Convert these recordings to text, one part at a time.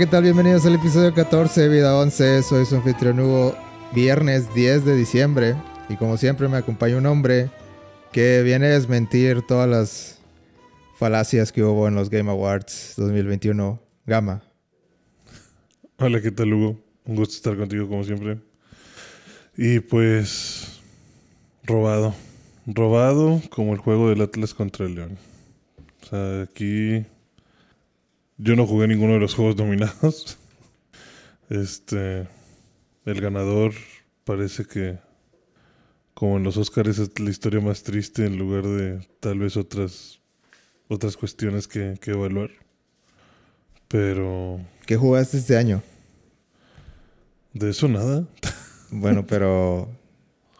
¿qué tal? Bienvenidos al episodio 14 de Vida 11. Soy su anfitrión Hugo. Viernes 10 de diciembre. Y como siempre me acompaña un hombre que viene a desmentir todas las falacias que hubo en los Game Awards 2021. Gama. Hola, ¿qué tal Hugo? Un gusto estar contigo como siempre. Y pues... Robado. Robado como el juego del Atlas contra el León. O sea, aquí... Yo no jugué ninguno de los juegos dominados. Este... El ganador parece que... Como en los Oscars es la historia más triste en lugar de tal vez otras... Otras cuestiones que, que evaluar. Pero... ¿Qué jugaste este año? De eso nada. Bueno, pero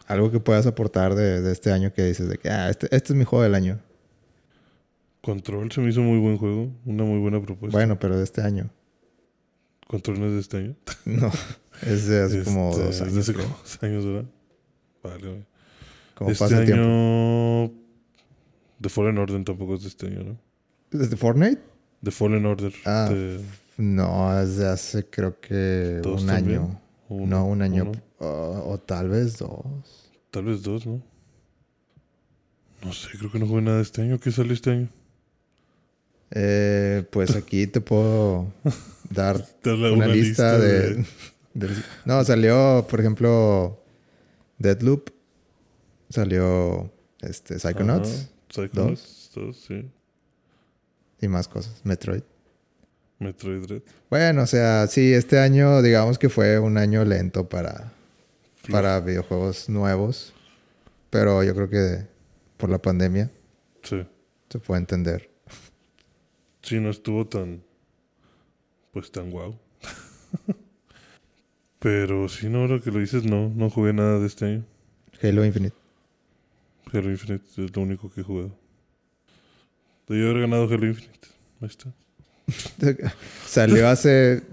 algo que puedas aportar de, de este año que dices de que ah, este, este es mi juego del año. Control se me hizo muy buen juego, una muy buena propuesta. Bueno, pero de este año. Control no es de este año. No, es de hace como Este, dos es de años. hace creo. como dos años, ¿verdad? Vale, güey. Como este pasa el tiempo. año. The Fallen Order tampoco es de este año, ¿no? ¿Desde Fortnite? The Fallen Order. Ah, de- No, es de hace creo que ¿Dos un también? año. uno, no, un año. uno, o- tal vez dos. tal vez dos, ¿no? No sé, creo que no jugué nada de este año. ¿Qué salió este año? Eh, pues aquí te puedo dar una, lista, de, de- de- No, salió, por ejemplo, Deadloop. Salió este, Psychonauts. Ajá, Psychonauts 2, sí. Y más cosas. Metroid. Metroid Dread. Bueno, o sea, sí, este año digamos que fue un año lento para, para videojuegos nuevos. Pero yo creo que por la pandemia Sí. se puede entender. Sí, no estuvo tan. Pues tan guau. Pero sí, no, ahora que lo dices, no, no jugué nada de este año. Halo Infinite. Halo Infinite es lo único que he jugado. Debí haber ganado Halo Infinite. Ahí está. salió hace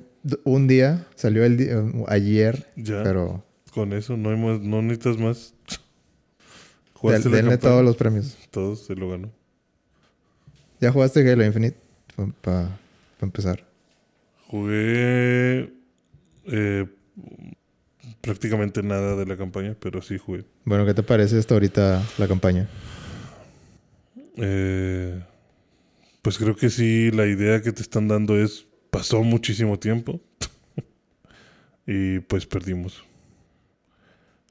un día, salió el di- eh, ayer, Ya, pero con eso no, hay más, no necesitas más. del- denle todos los premios. Todos se lo ganó. ¿Ya jugaste Halo Infinite? Para empezar. Jugué eh, prácticamente nada de la campaña, pero sí jugué. Bueno, ¿qué te parece hasta ahorita la campaña? Eh, pues creo que sí, la idea que te están dando es, pasó muchísimo tiempo y pues perdimos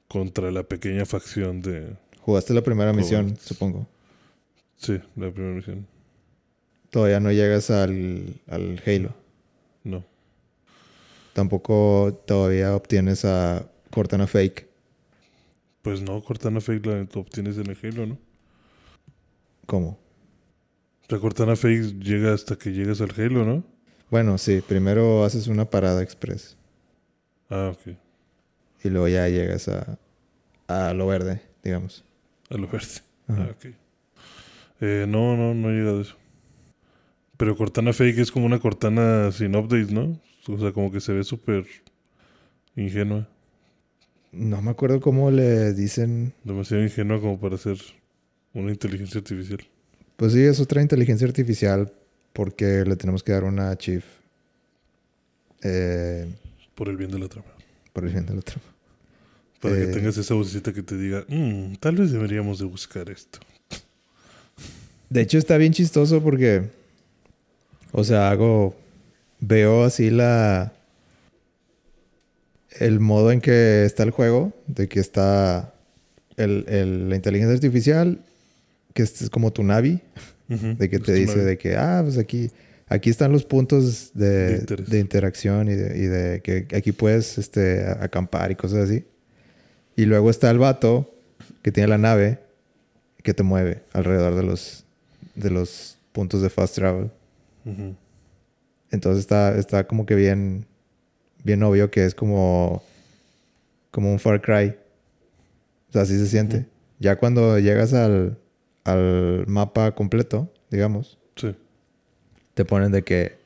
contra la pequeña facción de, Jugaste la primera misión, supongo. sí, la primera misión. Todavía no llegas al, al Halo. No, Tampoco todavía obtienes a Cortana Fake. pues no, Cortana Fake la obtienes en el Halo, ¿no? ¿Cómo? La Cortana Fake llega hasta que llegas al Halo, ¿no? Bueno, sí. Primero haces una parada express. Ah, ok. Y luego ya llegas a, a lo verde, digamos. A lo verde. Ajá. Ah, ok. Eh, no, no, no he llegado a eso. Pero Cortana Fake es como una Cortana sin updates, ¿no? O sea, como que se ve súper ingenua. No me acuerdo cómo le dicen. Demasiado ingenua como para ser una inteligencia artificial. Pues sí, es otra inteligencia artificial porque le tenemos que dar una chief. Eh, Por el bien de la trama. por el bien del otro. Para Eh. que tengas esa vocecita que te diga, "Mm, tal vez deberíamos de buscar esto. De hecho, está bien chistoso porque. O sea, hago. Veo así la. El modo en que está el juego. De que está. El, el- la inteligencia artificial. Que es como tu Navi. De que te dice de que. Ah, pues aquí. Aquí están los puntos de, De interacción y de, y de que aquí puedes este, acampar y cosas así. Y luego está el vato que tiene la nave que te mueve alrededor de los, de los puntos de fast travel. Entonces está, está como que bien, bien obvio que es como, como un Far Cry. O sea, así se siente. Ya cuando llegas al, al mapa completo, digamos, Sí. te ponen de que...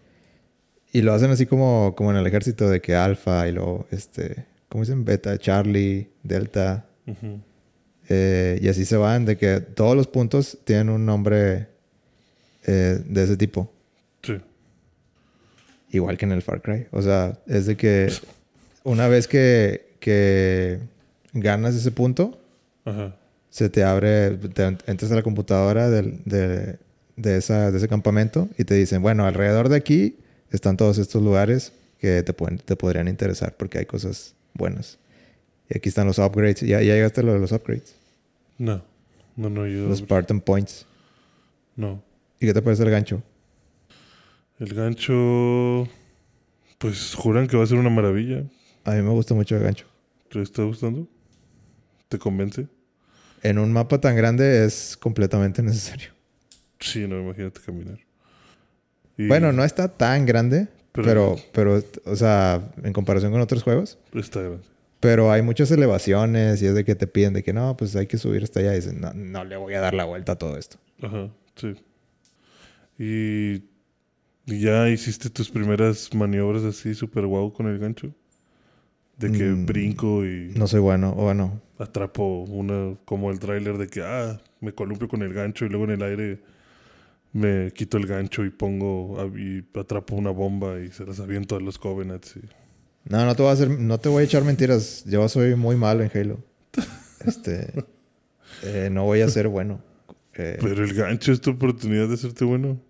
Y lo hacen así como, como en el ejército, de que alfa y luego, este, ¿cómo dicen? Beta, Charlie, Delta. Eh, y así se van, de que todos los puntos tienen un nombre eh, de ese tipo. Igual que en el Far Cry. O sea, es de que una vez que, que ganas ese punto, Ajá. se te abre, te entras a la computadora del- de, de, esa, de ese campamento y te dicen, bueno, alrededor de aquí están todos estos lugares que te, pueden, te podrían interesar porque hay cosas buenas. Y aquí están los upgrades. ¿Ya, ya llegaste a lo de los upgrades? No. No, no, yo. Los Spartan Points. No. ¿Y qué te parece el gancho? El gancho. Pues juran que va a ser una maravilla. A mí me gusta mucho el gancho. ¿Te está gustando? ¿Te convence? En un mapa tan grande es completamente necesario. Sí, no, imagínate caminar. Y- Bueno, no está tan grande, Pero- pero, pero, o sea, en comparación con otros juegos. Está grande. Pero hay muchas elevaciones y es de que te piden de que no, pues hay que subir hasta allá. Y dicen, no, no le voy a dar la vuelta a todo esto. Ajá, sí. Y, y ya hiciste tus primeras maniobras así súper guau con el gancho. De que Mm, brinco y No soy bueno, o bueno. atrapo una, como el tráiler de que, ah, me columpio con el gancho y luego en el aire me quito el gancho y pongo, a- y atrapo una bomba y se las aviento a los Covenants. y- No, no te voy a hacer, no te voy a echar mentiras. Yo soy muy malo en Halo. Este, eh, no voy a ser bueno. Eh, Pero el gancho es tu oportunidad de hacerte bueno.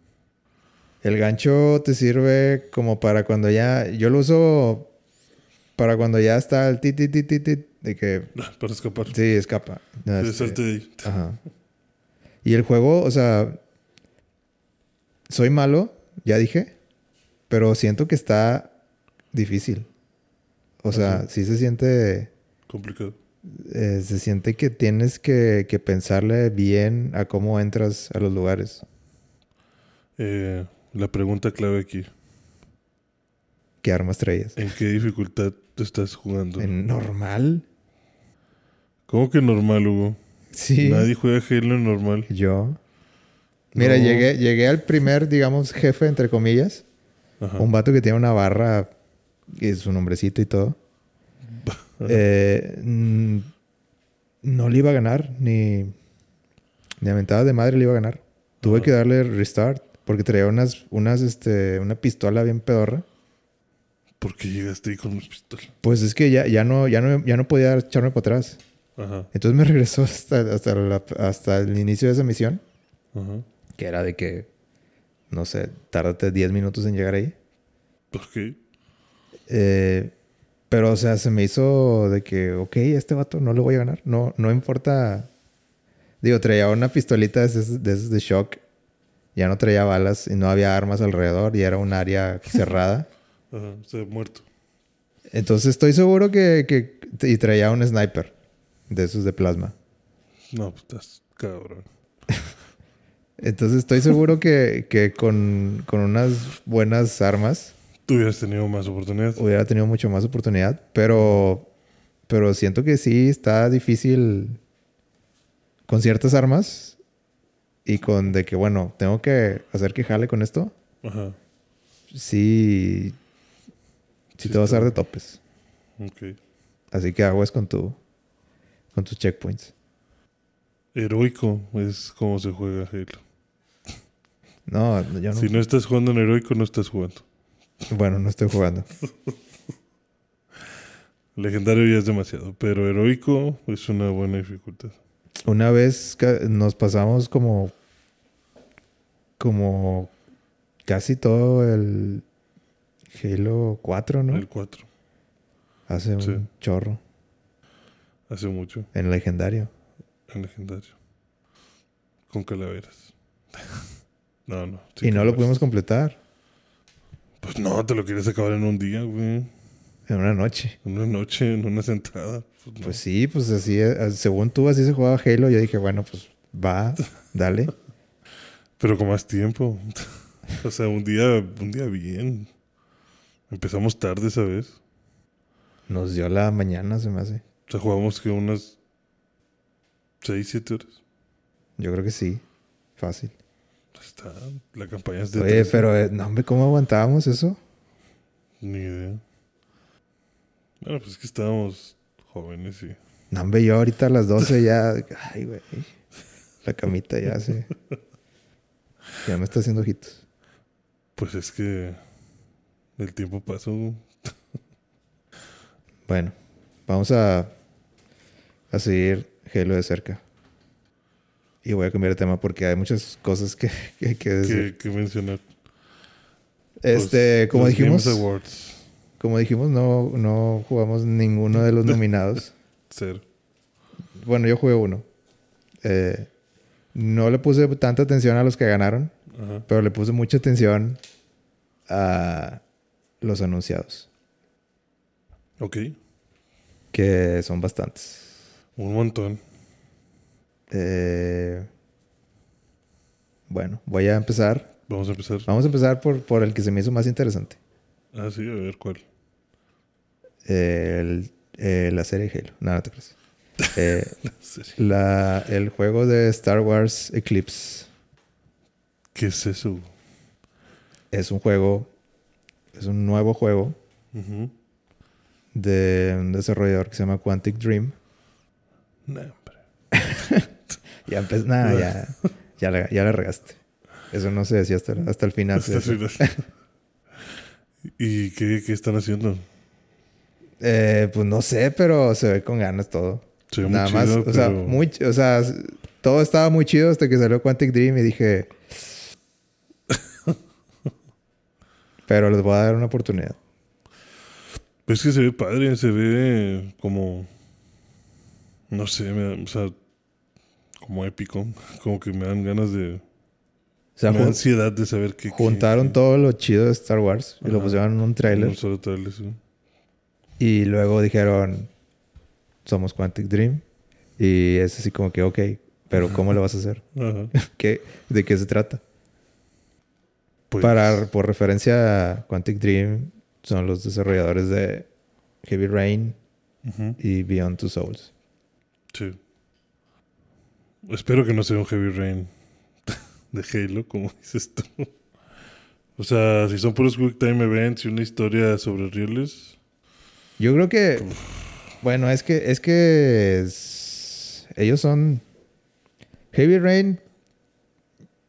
El gancho te sirve como para cuando ya, yo lo uso para cuando ya está el ti ti ti ti ti de que Para escapar. sí escapa. No, este. Ajá. Y el juego, o sea, soy malo, ya dije, pero siento que está difícil. O sea, sí se siente, Complicado. eh, se siente que tienes que, que pensarle bien a cómo entras a los lugares. Eh, la pregunta clave aquí. ¿Qué armas traías? ¿En qué dificultad te estás jugando? ¿En normal? ¿Cómo que normal, Hugo? Sí. Nadie juega Halo en normal. Yo. Mira, No. llegué, llegué al primer, digamos, jefe, entre comillas. Ajá. Un vato que tiene una barra y su nombrecito y todo. Eh, no le iba a ganar, ni, ni a mentada de madre le iba a ganar. Tuve Ajá. que darle restart porque traía unas, unas, este, una pistola bien pedorra. ¿Por qué llegaste ahí con una pistola? Pues es que ya, ya, no, ya, no, ya no podía echarme para atrás. Ajá. Entonces me regresó hasta, hasta, la- hasta el inicio de esa misión, Ajá. que era de que, no sé, tárdate 10 minutos en llegar ahí. Ok. Eh, pero, o sea, se me hizo de que, ok, este vato no le voy a ganar. No, no importa. Digo, traía una pistolita de de, de shock. Ya no traía balas y no había armas alrededor y era un área cerrada. Ajá. Se ha muerto. Entonces estoy seguro que, que... Y traía un sniper de esos de plasma. No, pues estás cabrón. Entonces estoy seguro que, que con, con unas buenas armas Tú hubieras tenido más oportunidades. hubiera tenido mucho más oportunidad, pero, pero siento que sí está difícil con ciertas armas y con de que, bueno, tengo que hacer que jale con esto. Ajá. Sí, sí, Sí te vas a dar de topes. Ok. Así que aguas con tu, con tus checkpoints. Heroico es como se juega Halo. No, yo no. Si no estás jugando en heroico, no estás jugando. Bueno, no estoy jugando. Legendario ya es demasiado, pero heroico es una buena dificultad. Una vez nos pasamos como, como casi todo el Halo 4, ¿no? El 4, Hace un Sí. chorro hace mucho, en legendario. en legendario. Con calaveras. no, no. y no lo pudimos completar Pues no, te lo quieres acabar en un día, güey. en una noche. En una noche, en una sentada. Pues. Pues sí, pues así, eh, según tú, así se jugaba Halo. Yo dije, bueno, pues va, dale. Pero con más tiempo. o sea, un día, un día bien. Empezamos tarde, ¿sabes? Nos dio la mañana, se me hace. O sea, jugamos que unas 6, 7 horas. Yo creo que sí, fácil. Está, la campaña es de Oye, 13. pero, eh, no, hombre, ¿cómo aguantábamos eso? Ni idea. Bueno, pues es que estábamos jóvenes y... No, hombre, yo ahorita a las 12 ya. Ay, güey. La camita ya se. Ya me está haciendo ojitos. Pues es que El tiempo pasó. Bueno, vamos a, a seguir Halo de cerca. Y voy a cambiar de tema porque hay muchas cosas que, que hay que decir. ¿Qué, qué mencionar? Este, como dijimos, Games Awards. Como dijimos, no, no jugamos ninguno de los nominados. Cero. Bueno, yo jugué uno. Eh, no le puse tanta atención a los que ganaron, Ajá. pero le puse mucha atención a los anunciados, Ok. que son bastantes. Un montón. Eh, bueno, voy a empezar. Vamos a empezar. Vamos a empezar por, por el que se me hizo más interesante. Ah, sí, a ver cuál. El- eh, la serie Halo. No, no te crees. Eh, la, el juego de Star Wars Eclipse ¿Qué es eso? es un juego, es un nuevo juego de un desarrollador que se llama Quantic Dream. Nah, hombre. Ya empezó, nada, ya, ya, la, ya la regaste. Eso no se decía hasta, hasta el final. Hasta el final. ¿Y qué, qué están haciendo? Eh, pues no sé, pero se ve con ganas todo. Se ve muy Nada más, chido, o sea, pero- muy, ch- o sea, todo estaba muy chido hasta que salió Quantic Dream y dije. pero les voy a dar una oportunidad. Es que se ve padre, se ve como. No sé, me da- o sea, como épico. Como que me dan ganas de. O sea, me da ansiedad de saber qué. qué- juntaron todo lo chido de Star Wars y lo pusieron en un en tráiler. un solo trailer, sí. Y luego dijeron, somos Quantic Dream. Y es así como que, ok, pero ¿cómo lo vas a hacer? ¿Qué, ¿De qué se trata? Pues, Para, por referencia a Quantic Dream, son los desarrolladores de Heavy Rain y Beyond Two Souls. Sí. Espero que no sea un Heavy Rain de Halo, como dices tú. O sea, si son puros Quick Time Events y una historia sobre rieles. Yo creo que, bueno, es que, es que es- ellos son Heavy Rain.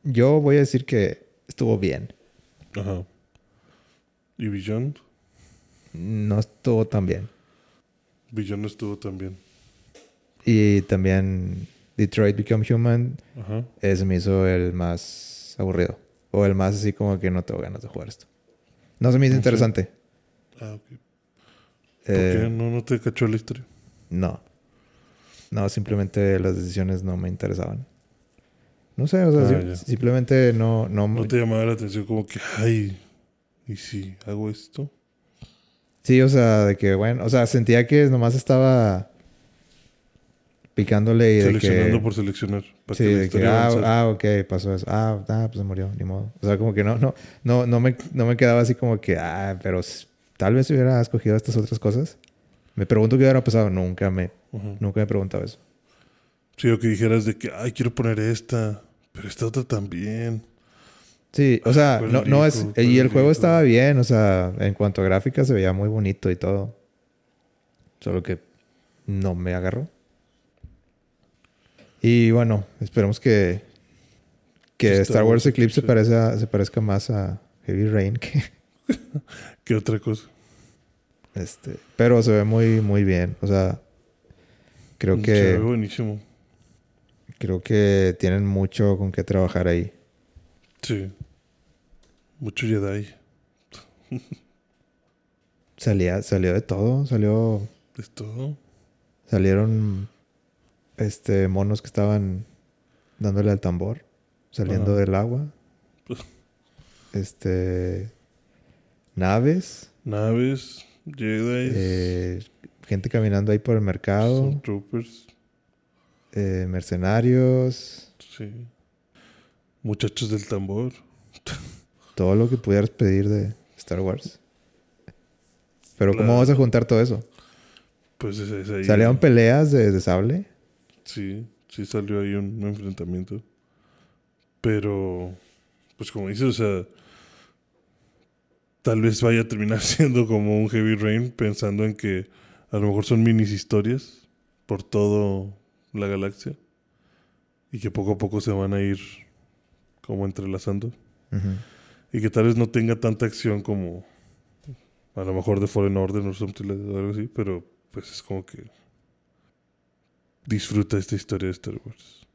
Yo voy a decir que estuvo bien. Ajá. Y Beyond. No estuvo tan bien. Beyond estuvo también. Y también Detroit Become Human Ajá. ese me hizo el más aburrido. O el más así como que no tengo ganas de jugar esto. No se me hizo ¿Ah, sí? interesante. Ah, ok. ¿Por Eh, qué? ¿No, ¿No te cachó la historia? no. No, simplemente las decisiones no me interesaban. No sé, o sea, Ah, simplemente no... No, ¿No te llamaba la atención como que, ay, ¿y si hago esto? Sí, o sea, de que, bueno, o sea, sentía que nomás estaba picándole y de Seleccionando que... por seleccionar. Para Sí, que de ah, ah, ok, pasó eso. Ah, ah, pues se murió, ni modo. O sea, como que no, no, no, no me, no me quedaba así como que, ah, pero tal vez hubiera escogido estas otras cosas. Me pregunto qué hubiera pasado. Nunca me, nunca me he preguntado eso. Sí, o que dijeras de que, ay, quiero poner esta, pero esta otra también. Sí, o sea, ¿Cuál no, no es, y el juego estaba bien, o sea, en cuanto a gráfica se veía muy bonito y todo. Solo que no me agarró. Y bueno, esperemos que, que Star Star Wars Eclipse se parezca, se parezca más a Heavy Rain que, ¿Qué otra cosa? Este, pero se ve muy, muy bien. O sea, creo Se ve que, buenísimo. creo que tienen mucho con qué trabajar ahí. Sí. Mucho Jedi. Salía, salió de todo, salió, Es todo. salieron, este, monos que estaban dándole al tambor, saliendo Ajá. del agua. Este, naves, Naves, eh, gente caminando ahí por el mercado, Troopers. eh, mercenarios, Sí. Muchachos del tambor. todo lo que pudieras pedir de Star Wars. Pero ¿cómo vas a juntar todo eso? Pues es, es ahí. ¿Salieron peleas de, de sable? Sí, sí salió ahí un, un enfrentamiento. Pero, pues como dices, o sea, tal vez vaya a terminar siendo como un Heavy Rain, pensando en que a lo mejor son minis historias por todo la galaxia y que poco a poco se van a ir como entrelazando y que tal vez no tenga tanta acción como A lo mejor de Fallen Order o something like that, algo así, pero pues es como que disfruta esta historia de Star Wars.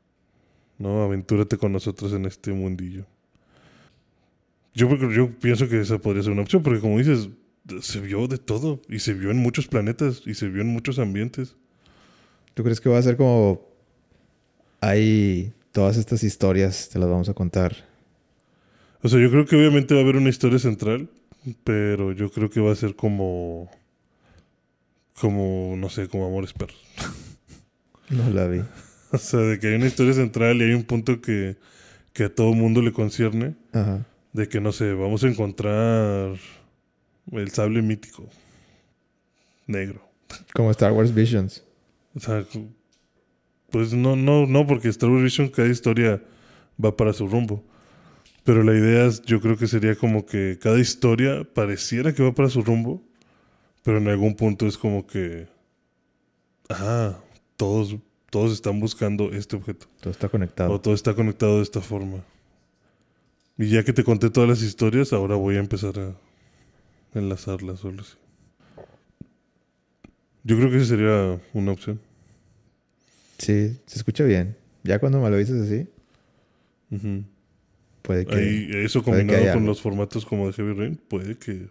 ¿No? Aventúrate con nosotros en este mundillo. Yo, yo pienso que esa podría ser una opción, porque como dices, se vio de todo, y se vio en muchos planetas, y se vio en muchos ambientes. ¿Tú crees que va a ser como... Hay todas estas historias, te las vamos a contar? O sea, yo creo que obviamente va a haber una historia central, pero yo creo que va a ser como. Como, no sé, como Amores Perros. No la vi. O sea, de que hay una historia central y hay un punto que, que a todo mundo le concierne. Ajá. De que, no sé, vamos a encontrar el sable mítico. Negro. Como Star Wars Visions. O sea, pues no, no, no, porque Star Wars Vision cada historia va para su rumbo. Pero la idea es- yo creo que sería como que cada historia pareciera que va para su rumbo, pero en algún punto es como que, ah, todos, todos están buscando este objeto. Todo está conectado. O todo está conectado de esta forma. Y ya que te conté todas las historias, ahora voy a empezar a enlazarlas solo así. Yo creo que esa sería una opción. Sí, se escucha bien. Ya cuando me lo dices así, puede que... Ahí, eso que combinado con algo. los formatos como de Heavy Rain, puede que,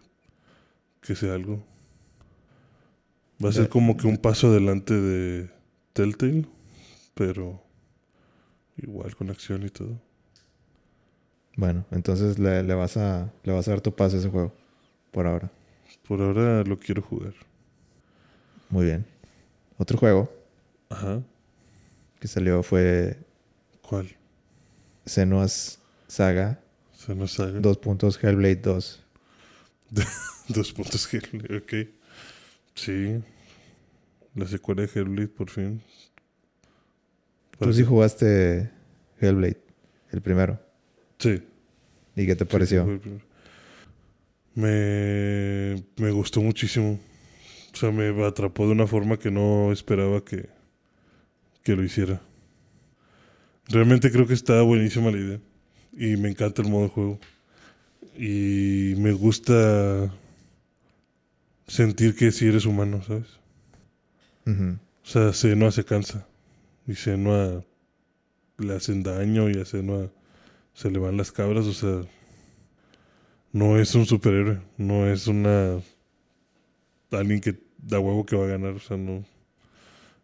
que sea algo. Va a ser Ya. como que un paso adelante de Telltale, pero igual con acción y todo. Bueno, entonces le, le vas a, le vas a dar tu paso a ese juego. Por ahora. Por ahora lo quiero jugar. Muy bien. Otro juego Ajá. que salió fue ¿Cuál? Senua's Saga Se nos saga. dos puntos Hellblade 2. Dos puntos Hellblade, ok. Sí. La secuela de Hellblade, por fin. Tú sí jugaste Hellblade, el primero. Sí. ¿Y qué te pareció? sí. Me, me gustó muchísimo. O sea, me atrapó de una forma que no esperaba que, que lo hiciera. Realmente creo que está buenísima la idea. Y me encanta el modo de juego. Y me gusta sentir que sí eres humano, ¿sabes? O sea, Senua se cansa. Y Senua le hacen daño y a Senua se le van las cabras. O sea, no es un superhéroe. No es una. Alguien que da huevo que va a ganar. O sea, no.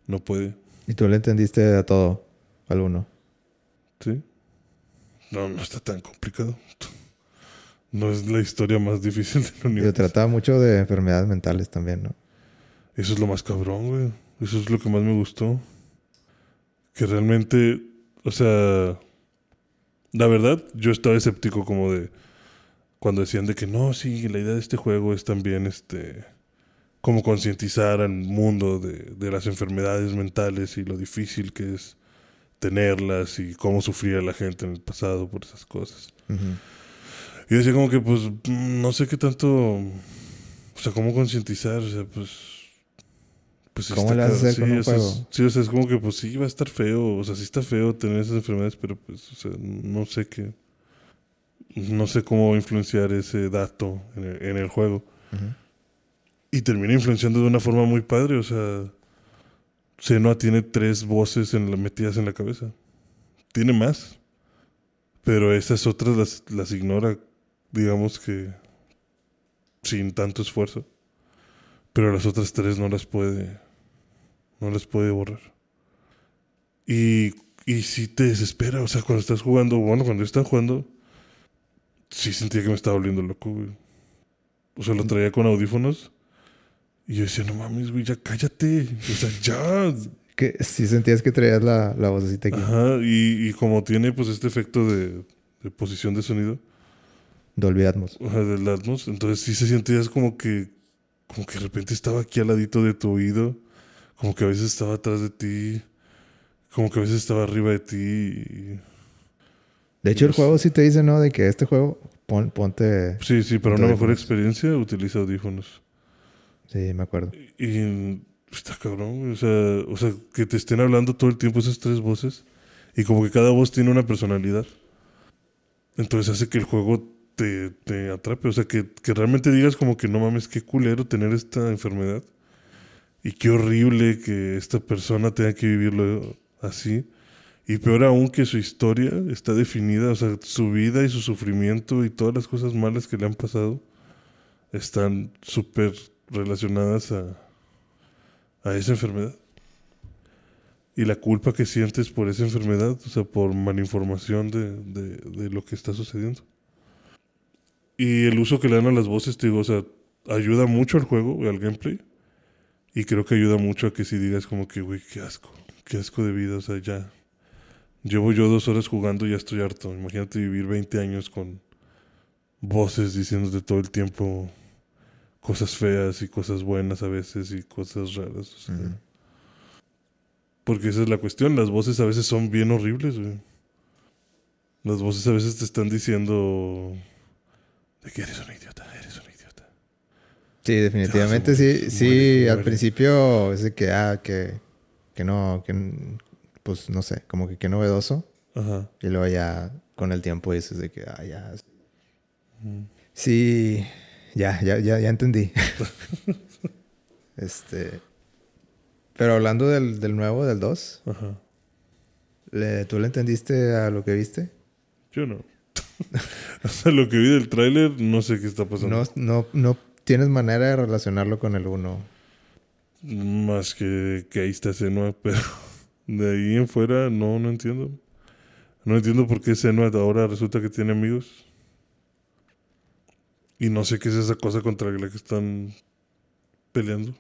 No puede. ¿Y tú le entendiste a todo? Al uno. ¿Sí? No, no está tan complicado. No es la historia más difícil del universo. trataba mucho de enfermedades mentales también, ¿no? Eso es lo más cabrón, güey. Eso es lo que más me gustó. Que realmente, o sea, la verdad, yo estaba escéptico como de cuando decían de que no, sí, la idea de este juego es también este como concientizar al mundo de, de las enfermedades mentales y lo difícil que es tenerlas y cómo sufría la gente en el pasado por esas cosas. Ujú. Y decía como que, pues, mm, no sé qué tanto, o sea, cómo concientizar, o sea, pues... pues sí ¿Cómo está le vas a cabrón. hacer con un es- juego? sí, o sea, es como que, pues sí, va a estar feo, o sea, sí está feo tener esas enfermedades, pero pues, o sea, no sé qué, no sé cómo va a influenciar ese dato en el, en el juego. Y termina influenciando de una forma muy padre, o sea, Senua tiene tres voces en la- metidas en la cabeza. Tiene más. Pero esas otras las, las ignora, digamos que sin tanto esfuerzo. Pero las otras tres no las puede, no las puede borrar. Y, y sí te desespera, o sea, cuando estás jugando, bueno, cuando yo estaba jugando, sí sentía que me estaba volviendo loco, güey. O sea, lo traía con audífonos. Y yo decía, no mames, güey, ya cállate. O sea, ya. Que si sentías que traías la, la vocecita aquí. Ajá, y, y como tiene pues este efecto de, de posición de sonido, Dolby Atmos. sea, del Atmos, entonces sí se sentía es como que, como que de repente estaba aquí al ladito de tu oído, como que a veces estaba atrás de ti, como que a veces estaba arriba de ti. y- De hecho, el Pues- juego sí te dice, ¿no? De que este juego, pon- ponte... Sí, sí, para una mejor experiencia utiliza audífonos. Sí, me acuerdo. Y está cabrón, o sea, o sea, que te estén hablando todo el tiempo esas tres voces y como que cada voz tiene una personalidad. Entonces hace que el juego te, te atrape. O sea, que, que realmente digas como que no mames, qué culero tener esta enfermedad. Y qué horrible que esta persona tenga que vivirlo así. Y peor aún que su historia está definida, o sea, su vida y su sufrimiento y todas las cosas malas que le han pasado están súper relacionadas a, a esa enfermedad. Y la culpa que sientes por esa enfermedad, o sea, por malinformación de, de, de lo que está sucediendo. Y el uso que le dan a las voces, te digo, o sea, ayuda mucho al juego, al gameplay. Y creo que ayuda mucho a que si digas como que, güey, qué asco, qué asco de vida, o sea, ya. Llevo yo dos horas jugando y ya estoy harto. Imagínate vivir 20 años con voces diciéndote todo el tiempo cosas feas y cosas buenas a veces y cosas raras. O sea, Ujú. Porque esa es la cuestión, las voces a veces son bien horribles, güey. Las voces a veces te están diciendo de que eres un idiota, eres un idiota. Sí, definitivamente sí. Sí, al principio es de que, ah, que, que no, que, pues no sé, como que qué novedoso. Ajá. Y luego ya con el tiempo dices de que, ah, ya. Sí, ya, ya, ya, ya entendí. este. Pero hablando del, del nuevo, del 2, Ajá. ¿le- ¿tú le entendiste a lo que viste? Yo no. sea, lo que vi del tráiler, no sé qué está pasando. No, no, no tienes manera de relacionarlo con el 1. Más que que ahí está Senua, pero de ahí en fuera no, no entiendo. No entiendo por qué Senua ahora resulta que tiene amigos. Y no sé qué es esa cosa contra la que están peleando.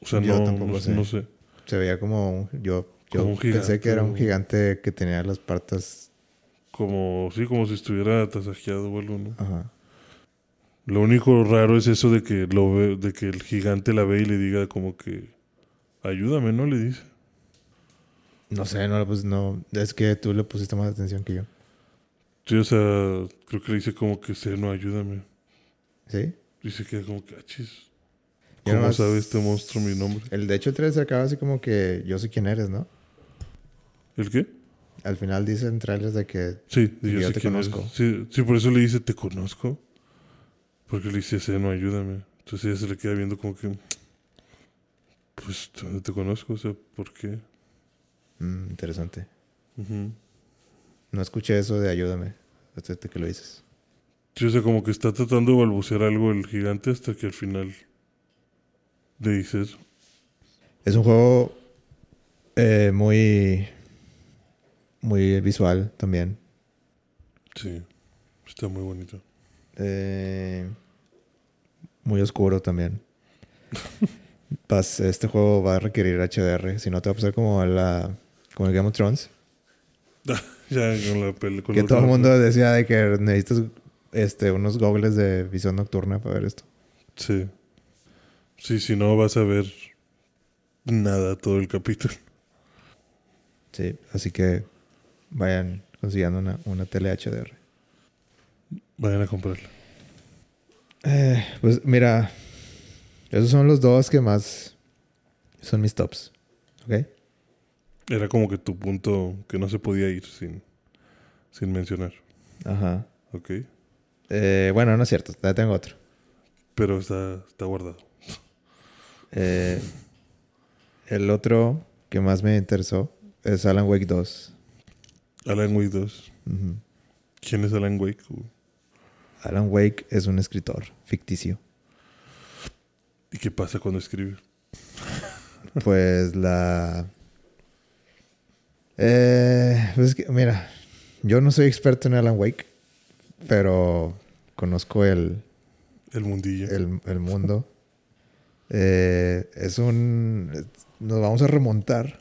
O sea, Yo no, tampoco no, sé. no sé. Se veía como un- yo, yo Como un pensé que era un gigante que tenía las patas. Como, sí, como si estuviera tasajeado o algo, ¿no? Ajá. Lo único raro es eso de que lo ve, de que el gigante la ve y le diga como que ayúdame, ¿no? Le dice. No sé, no, pues no. Es que tú le pusiste más atención que yo. Sí, o sea, creo que le dice como que Seno, ayúdame. ¿Sí? Se queda como que, achis. Yo ¿Cómo nomás- sabe este monstruo mi nombre? El, de hecho, el trailer se acaba así como que yo sé quién eres, ¿no? ¿El qué? Al final dicen trailers de que Sí, yo yo sé te quién eres. conozco. Sí, sí, por eso le dice, te conozco. Porque le dice, Seno, ayúdame. Entonces ella se le queda viendo como que, pues, ¿dónde te conozco? O sea, ¿por qué? mm, interesante. No escuché eso de ayúdame. Hasta que lo dices. Sí, o sea, como que está tratando de balbucear algo el gigante hasta que al final le dice eso. Es un juego eh, muy. Muy visual también. Sí, está muy bonito. Eh, muy oscuro también. Pas- este juego va a requerir HDR. Si no, te va a pasar como la. Como el Game of Thrones. Ya con la película. Que todo el mundo decía de que necesitas este, unos goggles de visión nocturna para ver esto. Sí. Sí, si no vas a ver nada todo el capítulo. Sí, así que vayan consiguiendo una, una tele HDR. Vayan a comprarla. Eh, pues mira, esos son los dos que más son mis tops. ¿Ok? Era como que tu punto que no se podía ir sin, sin mencionar. Ajá. Ok. Eh, bueno, no es cierto, ya tengo otro. Pero está, está guardado. Eh, el otro que más me interesó es Alan Wake 2. Alan Wake 2. Ujú. ¿Quién es Alan Wake? Alan Wake es un escritor ficticio. ¿Y qué pasa cuando escribe? Pues la... Eh, pues es que, mira, yo no soy experto en Alan Wake, pero conozco el, El mundillo. el, el mundo. Eh, es un... Nos vamos a remontar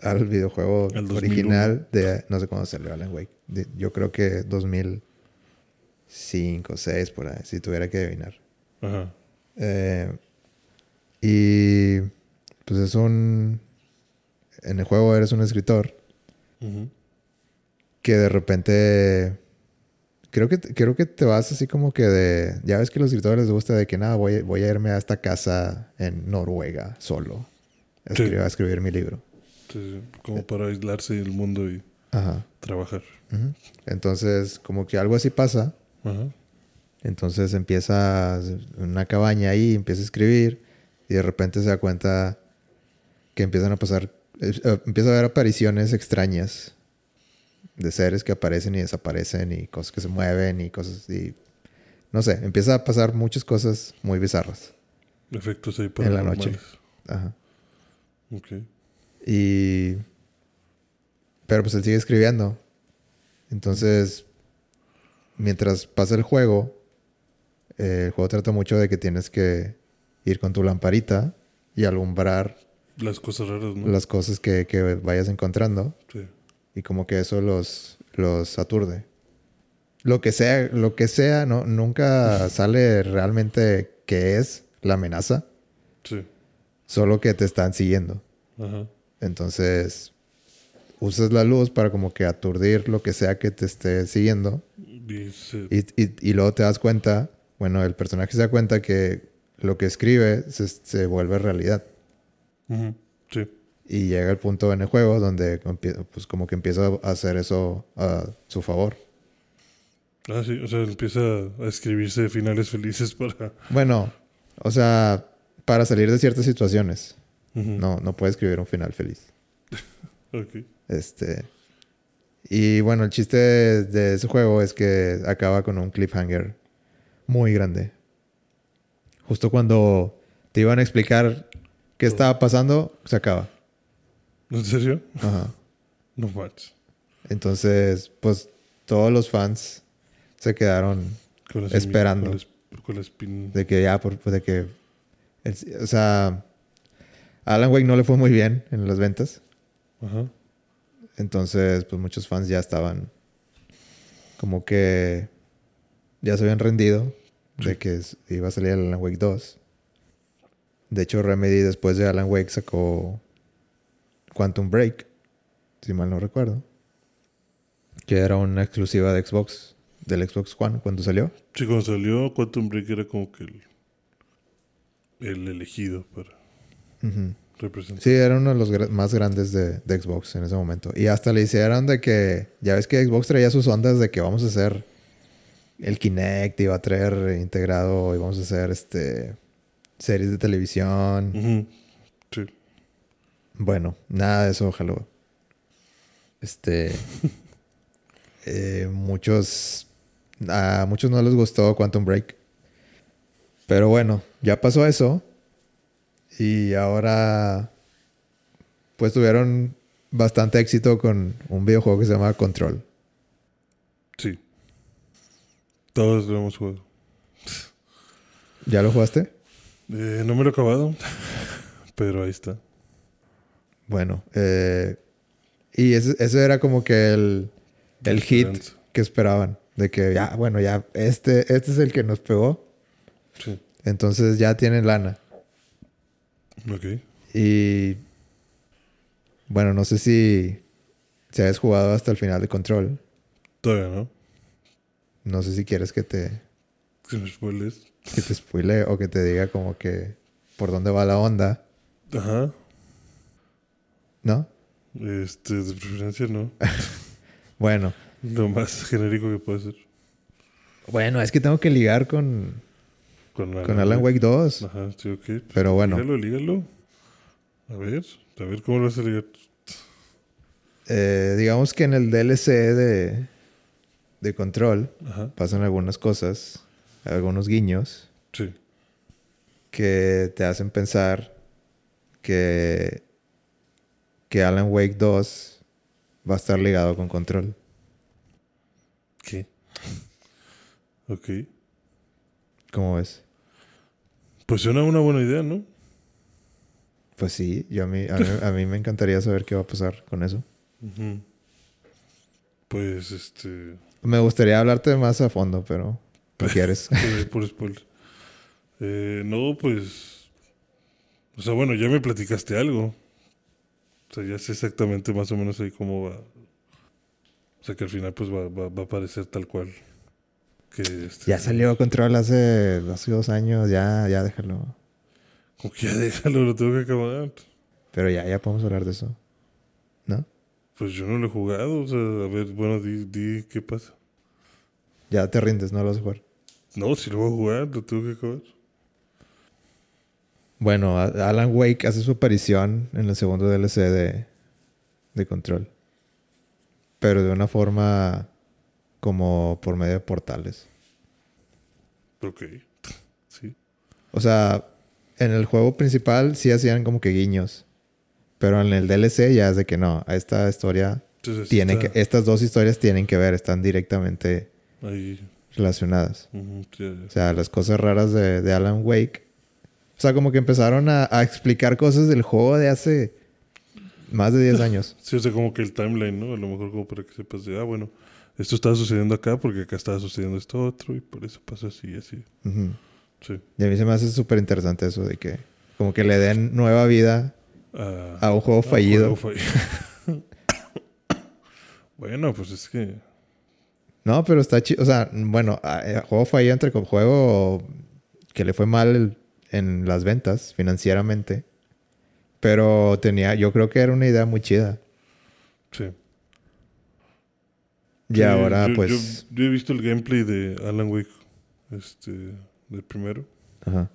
al videojuego Al 2001. original de... No sé cuándo salió Alan Wake. De- yo creo que 2005, 2006, por ahí, si tuviera que adivinar. Ajá. Eh, y pues es un... En el juego eres un escritor Ujú. que de repente... Creo que, creo que te vas así como que de... Ya ves que a los escritores les gusta de que nada, voy, voy a irme a esta casa en Noruega solo. A Sí. escribir, a escribir mi libro. Sí, sí. Como para aislarse del mundo y Ajá. Trabajar. Entonces, como que algo así pasa. Entonces empieza en una cabaña ahí, empieza a escribir y de repente se da cuenta que empiezan a pasar, eh, empieza a haber apariciones extrañas de seres que aparecen y desaparecen y cosas que se mueven y cosas y no sé, empieza a pasar muchas cosas muy bizarras. Efectos ahí En la noche. Ajá. Ok. Y pero pues él sigue escribiendo. Entonces, mientras pasa el juego, eh, el juego trata mucho de que tienes que ir con tu lamparita y alumbrar Las cosas raras, ¿no? las cosas que, que vayas encontrando Sí. y como que eso los, los aturde. Lo que sea, lo que sea, no, nunca sale realmente qué es la amenaza, Sí. solo que te están siguiendo. Ajá. Entonces, usas la luz para como que aturdir lo que sea que te esté siguiendo. Y Y, luego te das cuenta, bueno, el personaje se da cuenta que lo que escribe se, se vuelve realidad. Sí. Y llega el punto en el juego donde pues como que empieza a hacer eso a su favor. Ah, sí. O sea, empieza a escribirse finales felices para... Bueno, o sea, para salir de ciertas situaciones. No, no puede escribir un final feliz. Ok. Este. Y bueno, el chiste de ese juego es que acaba con un cliffhanger muy grande. Justo cuando te iban a explicar qué estaba pasando, se acaba. ¿En serio? Ajá. No manches. Entonces, pues todos los fans se quedaron Con Esperando. Con la, esp- con la espin... de que ya, por, pues, de que. el- o sea, Alan Wake no le fue muy bien en las ventas. Ajá. Entonces, pues muchos fans ya estaban como que ya se habían rendido de que iba a salir el Alan Wake 2. De hecho, Remedy después de Alan Wake sacó Quantum Break, si mal no recuerdo, que era una exclusiva de Xbox, del Xbox One cuando salió. Sí, cuando salió Quantum Break era como que el, el elegido para Ujú. Sí, era uno de los más grandes de, de Xbox en ese momento. Y hasta le hicieron de que, ya ves que Xbox traía sus ondas de que vamos a hacer el Kinect va a traer integrado y vamos a hacer este series de televisión. Sí. Bueno, nada de eso, ojalá. Este. eh, muchos. A muchos no les gustó Quantum Break. Pero bueno, ya pasó eso. Y ahora. Pues tuvieron bastante éxito con un videojuego que se llama Control. Sí. Todos lo hemos jugado. ¿Ya lo jugaste? Eh, no me lo he acabado, pero ahí está. Bueno, eh, y ese, ese era como que el, el hit Esperanza. que esperaban. De que ya, bueno, ya, este, este es el que nos pegó. Sí. Entonces ya tienen lana. Ok. Y bueno, no sé si si has jugado hasta el final de Control. Todavía no. No sé si quieres que te, Que me spoiles. que te spoile o que te diga como que por dónde va la onda, Ajá. ¿no? Este, de preferencia no. Bueno, Lo más genérico que puede ser. bueno, es que tengo que ligar con, Con Alan, con Alan Wake 2. Ajá, sí, ok. Pero bueno. Lígalo, lígalo. A ver, a ver cómo lo vas a ligar. Eh, digamos que en el DLC de, de Control Ajá. pasan algunas cosas, algunos guiños Sí. que te hacen pensar que, que Alan Wake 2 va a estar ligado con Control. ¿Qué? Ok. ¿Cómo ves? Pues suena una buena idea, ¿no? Pues sí, yo a mí, a mí, a mí me encantaría saber qué va a pasar con eso. Pues este. Me gustaría hablarte más a fondo, pero no quieres. por, por spoiler. Eh, no, pues. O sea, bueno, ya me platicaste algo. O sea, ya sé exactamente más o menos ahí cómo va. O sea, que al final, pues va, va, va a aparecer tal cual. Que este, ya salió Control hace, hace dos años, ya, ya déjalo. Como que ya déjalo, lo tengo que acabar. Pero ya, ya podemos hablar de eso. ¿No? Pues yo no lo he jugado. O sea, a ver, bueno, di, di qué pasa. Ya te rindes, no lo vas a jugar. No, si lo voy a jugar, lo tengo que acabar. Bueno, Alan Wake hace su aparición en el segundo DLC de, de Control. Pero de una forma como por medio de portales. Ok. Sí. O sea, en el juego principal sí hacían como que guiños. Pero en el DLC ya es de que no. Esta historia Entonces tiene está que... Estas dos historias tienen que ver. Están directamente Ahí. relacionadas. O sea, las cosas raras de, de Alan Wake. O sea, como que empezaron a, a explicar cosas del juego de hace más de 10 años. Sí, o sea, como que el timeline, ¿no? A lo mejor como para que sepas de, ah, bueno, esto estaba sucediendo acá porque acá estaba sucediendo esto otro y por eso pasa así y así. Sí. Y a mí se me hace súper interesante eso de que como que le den nueva vida Ah, a un juego fallido. juego fallido. bueno, pues es que... No, pero está chido. O sea, bueno, eh, juego fallido entre con juego que le fue mal en las ventas financieramente. Pero tenía, yo creo que era una idea muy chida. Sí. Y Sí, ahora, yo- pues. Yo, yo he visto el gameplay de Alan Wake, este, del primero. Ajá.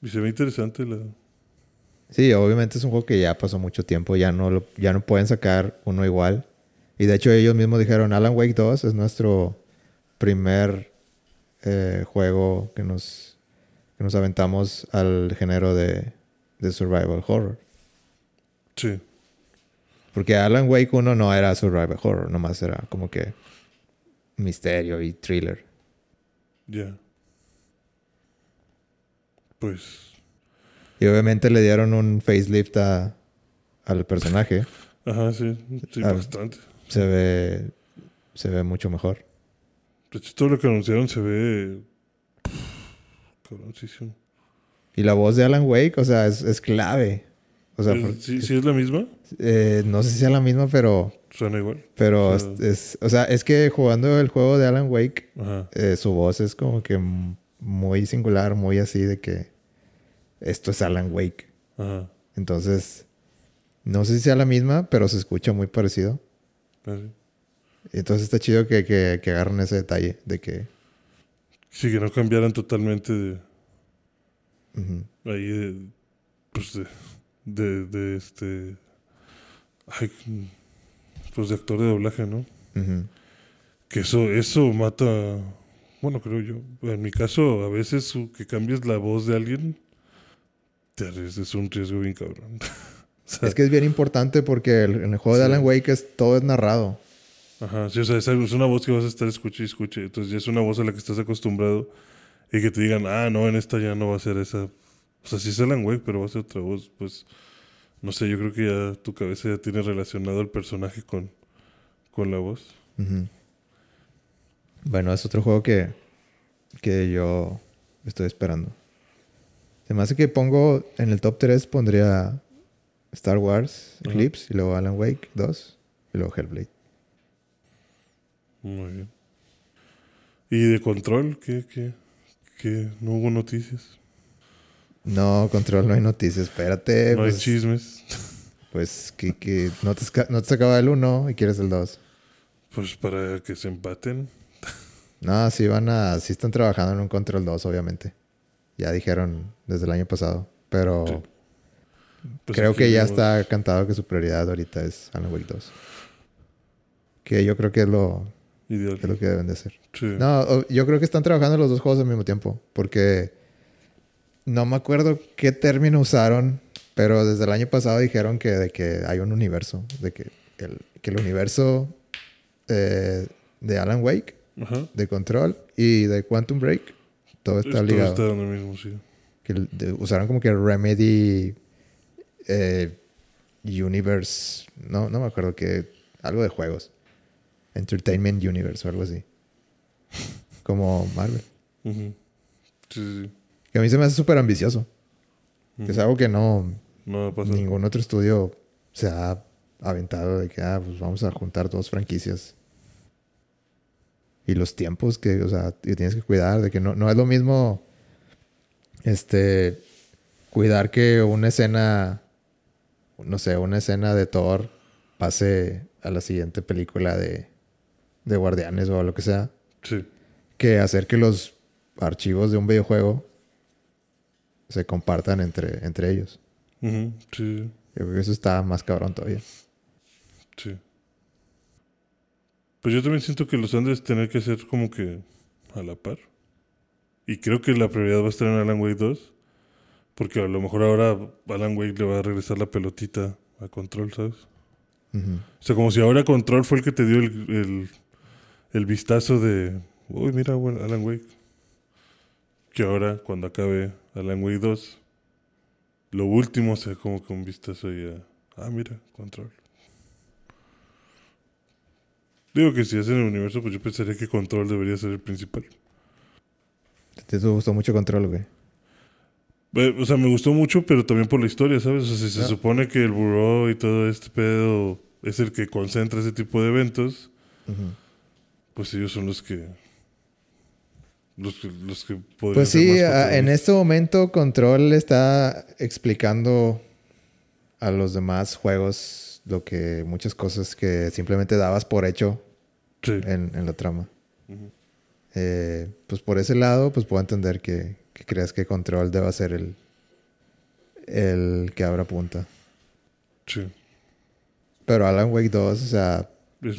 Y se ve interesante la... Sí, obviamente es un juego que ya pasó mucho tiempo, ya no, lo- ya no pueden sacar uno igual. Y de hecho ellos mismos dijeron, Alan Wake 2 es nuestro primer eh, juego que nos, que nos aventamos al género de, de survival horror. Sí. Porque Alan Wake 1 no era survival horror, nomás era como que misterio y thriller. Ya. Pues... Y obviamente le dieron un facelift a, al personaje. Ajá, sí. Sí, Ah. bastante. Se ve, se ve mucho mejor. De hecho, todo lo que anunciaron se ve... Cabroncísimo. Y la voz de Alan Wake, o sea, es, es clave. O sea, por- ¿Sí, ¿Sí es la misma? Eh, no sé si sea la misma, pero, Suena igual. pero O es, sea- es- o sea, es que jugando el juego de Alan Wake, eh, su voz es como que muy singular, muy así de que esto es Alan Wake. Ajá. Entonces, no sé si sea la misma, pero se escucha muy parecido. Así. Y Entonces está chido que, que, que agarren ese detalle de que... Sí, que no cambiaran totalmente de... Ahí de... Pues de... De, de este... Ay, pues de actor de doblaje, ¿no? ujú. Que eso, eso mata... Bueno, creo yo. En mi caso, a veces que cambies la voz de alguien... Te es un riesgo bien cabrón. O sea, Es que es bien importante porque el- en el juego de Sí. Alan Wake es, todo es narrado. Ajá, sí, o sea, es, es una voz que vas a estar escuche y escuche. Entonces ya es una voz a la que estás acostumbrado. Y que te digan, ah, no, en esta ya no va a ser esa. O sea, sí es Alan Wake, pero va a ser otra voz. Pues, no sé, yo creo que ya tu cabeza ya tiene relacionado al personaje con, con la voz. Bueno, es otro juego que, que yo estoy esperando. Se me hace que pongo en el top 3 pondría Star Wars Ajá. Eclipse y luego Alan Wake 2 y luego Hellblade. Muy bien. ¿Y de control? ¿Qué, qué, qué? ¿No hubo noticias? No, Control, no hay noticias. Espérate. ¿No hay pues, chismes? pues que, que no, te, no te acaba el 1 y quieres el 2. Pues para que se empaten. No, sí van a... Sí están trabajando en un Control 2, obviamente. Ya dijeron desde el año pasado. Pero Sí. Pues creo que ya vemos- está cantado que su prioridad ahorita es Alan Wake 2. Que yo creo que es lo, Ideal. que es lo que deben de hacer. Sí. No, yo creo que están trabajando los dos juegos al mismo tiempo. Porque no me acuerdo qué término usaron, pero desde el año pasado dijeron que, de que hay un universo. De que el, que el universo eh, de Alan Wake, Ajá. de Control y de Quantum Break, todo está Todo ligado. está en mismo, sí. Que de- usaron como que Remedy eh, Universe. No, no me acuerdo que. Algo de juegos. Entertainment Universe o algo así. Como Marvel. Sí, sí. Que a mí se me hace súper ambicioso. Es algo que no. No. Ningún otro estudio se ha aventado de que, ah, pues vamos a juntar dos franquicias. Y los tiempos que, o sea, que tienes que cuidar, de que no, no es lo mismo, este, cuidar que una escena, no sé, una escena de Thor pase a la siguiente película de, de Guardianes o lo que sea, Sí. que hacer que los archivos de un videojuego se compartan entre, entre ellos. Sí. Yo creo que eso está más cabrón todavía. Sí. Pues yo también siento que los han de tener que hacer como que a la par. Y creo que la prioridad va a estar en Alan Wake 2. Porque a lo mejor ahora Alan Wake le va a regresar la pelotita a Control, ¿sabes? O sea, como si ahora Control fue el que te dio el, el, el vistazo de... Uy, mira, Alan Wake. Que ahora, cuando acabe Alan Wake 2, lo último sea como que un vistazo y a... Ah, mira, Control. Digo que si hacen el universo, pues yo pensaría que Control debería ser el principal. ¿Te gustó mucho Control, güey? O sea, me gustó mucho, pero también por la historia, ¿sabes? O sea, si se supone que el buró y todo este pedo es el que concentra ese tipo de eventos, pues ellos son los que... Los que, los que podrían Pues ser sí, en este momento Control está explicando a los demás juegos lo que muchas cosas que simplemente dabas por hecho Sí. en, en la trama. Eh, pues por ese lado, pues puedo entender que, que creas que Control deba ser el, el que abra punta. Sí. Pero Alan Wake 2, o sea,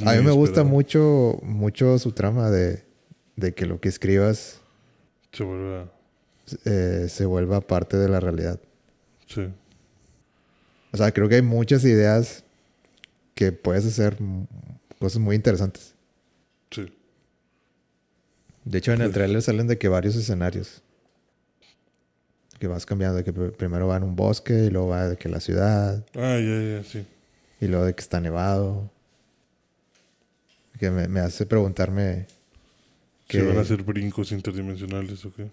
a mí me gusta mucho, mucho su trama de, de que lo que escribas Se vuelve a... eh, se vuelva parte de la realidad. Sí. O sea, creo que hay muchas ideas que puedes hacer cosas muy interesantes. Sí. De hecho, en el trailer salen de que varios escenarios. Que vas cambiando, de que pr- primero va en un bosque y luego va de que la ciudad Ah, ya, ya, sí. y luego de que está nevado. Que me, me hace preguntarme Que... van a hacer brincos interdimensionales o qué.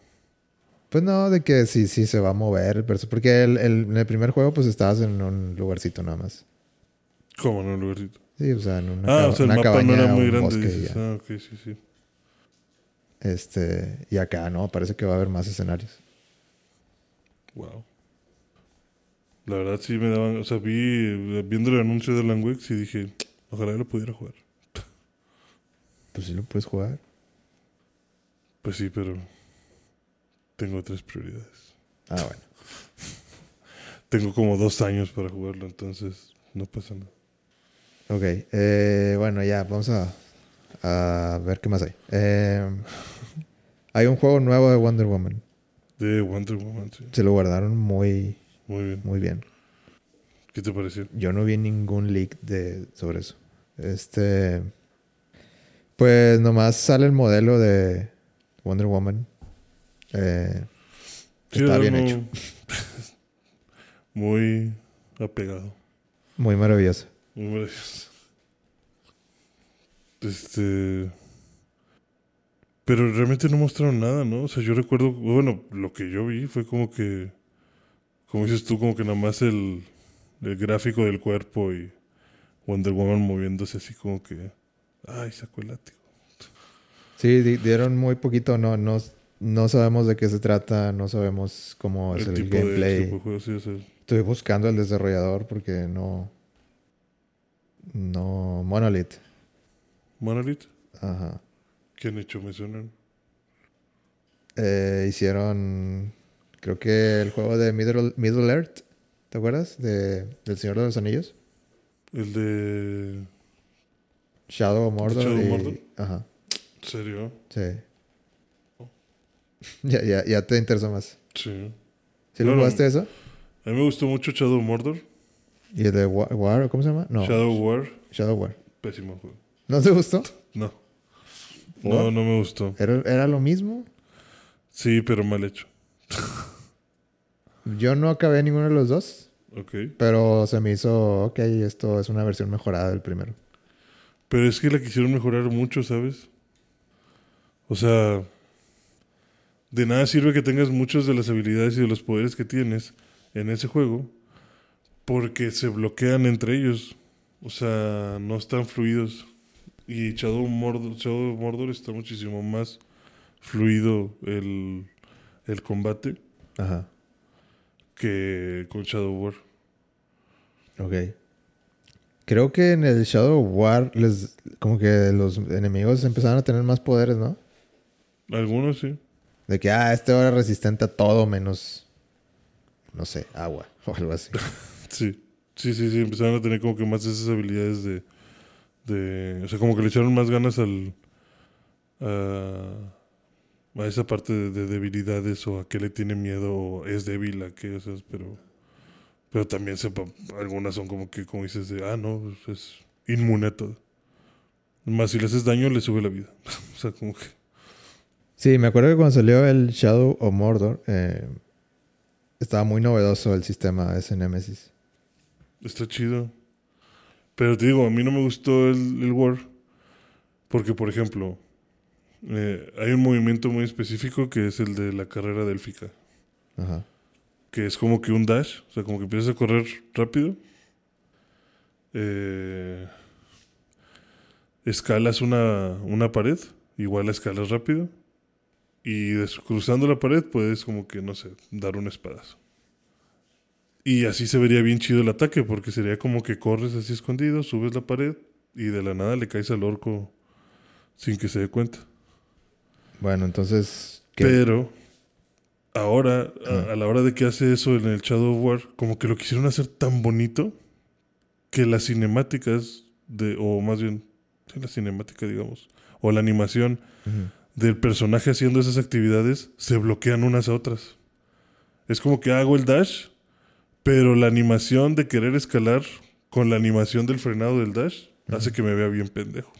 Pues no, de que sí, sí se va a mover el Porque el, el- en el primer juego pues estabas en un lugarcito nada más. ¿Cómo en un lugarcito? Sí, o sea, en una, Ah, caba- o sea, el una mapa no cabaña era muy grande. y dices. Ah, ok, sí, sí. Este, y acá no, parece que va a haber más escenarios. Wow. La verdad sí me daban... O sea, vi... Viendo el anuncio de Wake, sí dije... Ojalá lo pudiera jugar. Pues sí lo puedes jugar. Pues sí, pero... Tengo tres prioridades. Ah, bueno. Tengo como dos años para jugarlo, entonces no pasa nada. Ok, eh, bueno, ya, vamos a, a ver qué más hay. Eh, hay un juego nuevo de Wonder Woman. De Wonder Woman, sí. Se lo guardaron muy, Muy bien. muy bien. ¿Qué te pareció? Yo no vi ningún leak de, sobre eso. Este. Pues nomás sale el modelo de Wonder Woman. Eh, Sí, está bien hecho. Muy apegado. Muy maravilloso. Muy maravilloso. Este. Pero realmente no mostraron nada, ¿no? O sea, yo recuerdo, bueno, lo que yo vi fue como que, como dices tú, como que nada más el, el gráfico del cuerpo y Wonder Woman moviéndose así como que, ay, sacó el látigo. Sí, di- dieron muy poquito. No, no, no sabemos de qué se trata. No sabemos cómo es el, gameplay. de juego, sí, sea, Estoy buscando al desarrollador porque no. No. Monolith. Monolith, Ajá. ¿qué han hecho? Me suenan. Eh, hicieron. Creo que el juego de Middle, Middle Earth. ¿Te acuerdas? De, del Señor de los Anillos. El de. Shadow of Mordor. Shadow of y- Mordor? Ajá. ¿En serio? Sí. ya, ya, ya te interesa más. Sí. ¿Sí lo jugaste eso? A mí me gustó mucho Shadow Mordor. ¿Y el de War? War, ¿Cómo se llama? No. Shadow War, Shadow War. pésimo juego. ¿No te gustó? No. No, no me gustó. ¿Era, era lo mismo? Sí, pero mal hecho. Yo no acabé ninguno de los dos. Ok. Pero se me hizo, ok, esto es una versión mejorada del primero. Pero es que la quisieron mejorar mucho, ¿sabes? O sea, de nada sirve que tengas muchas de las habilidades y de los poderes que tienes en ese juego porque se bloquean entre ellos. O sea, no están fluidos. Y Shadow Mordor, Shadow Mordor está muchísimo más fluido el, el combate Ajá. que con Shadow War. Ok. Creo que en el Shadow War les como que los enemigos empezaron a tener más poderes, ¿no? Algunos sí. De que, ah, este ahora es resistente a todo menos, no sé, agua o algo así. Sí. Sí, sí, sí. Empezaron a tener como que más esas habilidades de. de o sea, como que le echaron más ganas al. a, a esa parte de, de debilidades o a qué le tiene miedo o es débil a qué, o sea, pero. Pero también sepa, algunas son como que, como dices, de, ah, no, pues es inmune a todo. Más si le haces daño, le sube la vida. o sea, como que. Sí, me acuerdo que cuando salió el Shadow of Mordor, eh, estaba muy novedoso el sistema ese Nemesis. Está chido. Pero te digo, a mí no me gustó el, el War. Porque, por ejemplo, eh, hay un movimiento muy específico que es el de la carrera delfica. Ajá. Que es como que un dash. O sea, como que empiezas a correr rápido. Eh, escalas una, una pared. Igual la escalas rápido. Y cruzando la pared puedes como que, no sé, dar un espadazo. Y así se vería bien chido el ataque, porque sería como que corres así escondido, subes la pared y de la nada le caes al orco sin que se dé cuenta. Bueno, entonces, ¿qué? Pero ahora, a, a la hora de que hace eso en el Shadow of War, como que lo quisieron hacer tan bonito que las cinemáticas de, o más bien, la cinemática, digamos, o la animación. Del personaje haciendo esas actividades se bloquean unas a otras. Es como que hago el dash, pero la animación de querer escalar con la animación del frenado del dash hace que me vea bien pendejo.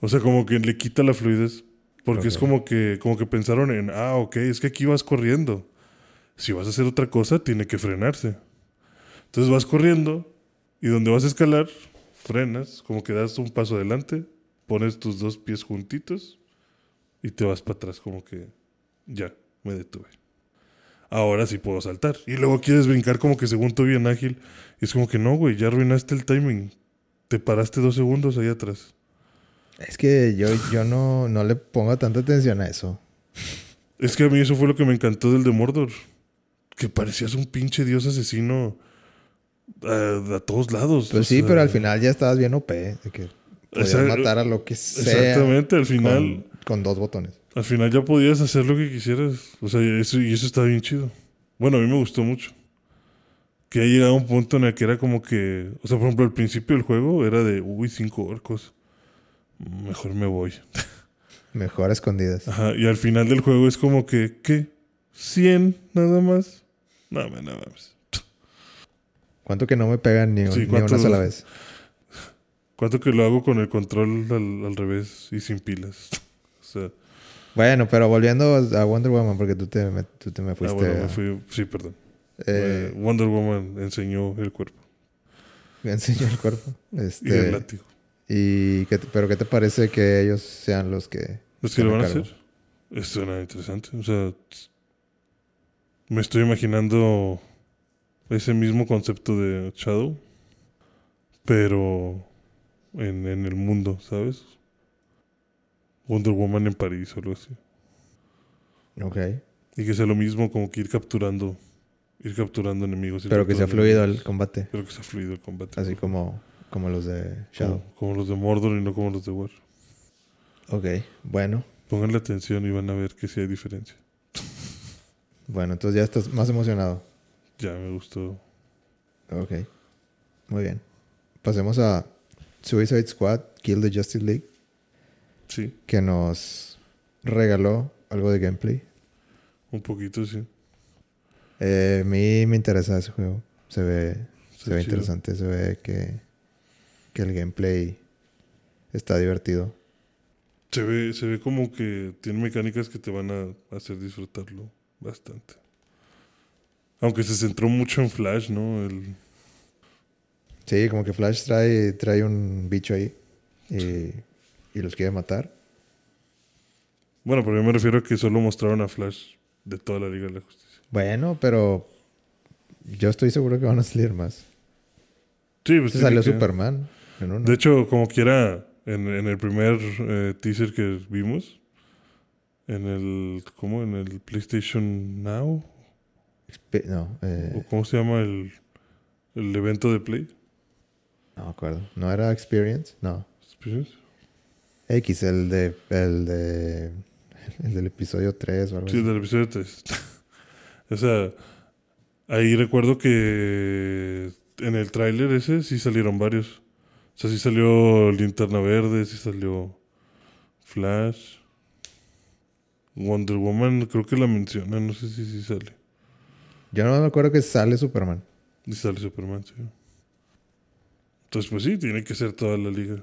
o sea, como que le quita la fluidez. Porque es como que, como que pensaron en, ah, ok, es que aquí vas corriendo. Si vas a hacer otra cosa, tiene que frenarse. Entonces vas corriendo y donde vas a escalar, frenas, como que das un paso adelante, pones tus dos pies juntitos y te vas para atrás, como que ya, me detuve. Ahora sí puedo saltar. Y luego quieres brincar como que según tú bien ágil. Y es como que no, güey, ya arruinaste el timing. Te paraste dos segundos ahí atrás. Es que yo, yo no, no le pongo tanta atención a eso. Es que a mí eso fue lo que me encantó del de Mordor. Que parecías un pinche dios asesino a, a todos lados. Pues sí, sea, pero al final ya estabas bien OP. De que podías matar a lo que sea. Exactamente, al final, Con, con dos botones. al final ya podías hacer lo que quisieras. O sea, eso, y eso está bien chido. Bueno, a mí me gustó mucho. Que ha llegado a un punto en el que era como que. O sea, por ejemplo, al principio del juego era de, uy, cinco orcos. Mejor me voy. Mejor a escondidas. Ajá, y al final del juego es como que, ¿qué? ¿100 nada más? No, man, no mames. ¿Cuánto que no me pegan ni, Sí, ni una ¿cuántos- sola vez? ¿Cuánto que lo hago con el control al, al revés y sin pilas? Sea, Bueno, pero volviendo a Wonder Woman, porque tú te, me, tú te me ah, fuiste. bueno, me a- fui, sí, perdón. eh, Eh, Wonder Woman enseñó el cuerpo me enseñó el cuerpo. y el Este, látigo. y te- pero ¿qué te parece que ellos sean los que... ¿Es que lo van a hacer? Esto suena interesante. O sea, me estoy imaginando ese mismo concepto de Shadow, pero en, en el mundo, ¿sabes? Wonder Woman en París o algo así. Ok. Y que sea lo mismo como que ir capturando, ir capturando enemigos. ir Pero que sea capturando fluido enemigos. el combate. Pero que sea fluido el combate. Así como, como los de Shadow. Como, como los de Mordor y no como los de War. Ok. Bueno. Pónganle atención y van a ver que sí hay diferencia. Bueno, entonces ya estás más emocionado. Ya me gustó. Ok. Muy bien. Pasemos a Suicide Squad, Kill the Justice League, Sí, que nos regaló algo de gameplay. un poquito, sí. Eh, a mí me interesa ese juego. Se ve, se ve chido. interesante. Se ve que, que el gameplay está divertido. Se ve, se ve como que tiene mecánicas que te van a hacer disfrutarlo bastante. Aunque se centró mucho en Flash, ¿no? El, Sí, como que Flash trae, trae un bicho ahí y, y los quiere matar. bueno, pero yo me refiero a que solo mostraron a Flash de toda la Liga de la Justicia. Bueno, pero yo estoy seguro que van a salir más. Sí, pues Se salió que- Superman en uno. De hecho, como quiera, en, en el primer eh, teaser que vimos, en el, ¿cómo? En el PlayStation Now, no, eh, o ¿cómo se llama el, el evento de Play? No me acuerdo. ¿No era Experience? No. ¿Experience? X, el de. El de. El del episodio 3 o algo Sí, así. del episodio 3. o sea, ahí recuerdo que en el tráiler ese sí salieron varios. O sea, sí salió Linterna Verde, sí salió Flash. Wonder Woman, creo que la menciona, no sé si sí sale. Yo no me acuerdo que sale Superman. Y sale Superman, sí. Entonces, pues sí, tiene que ser toda la liga.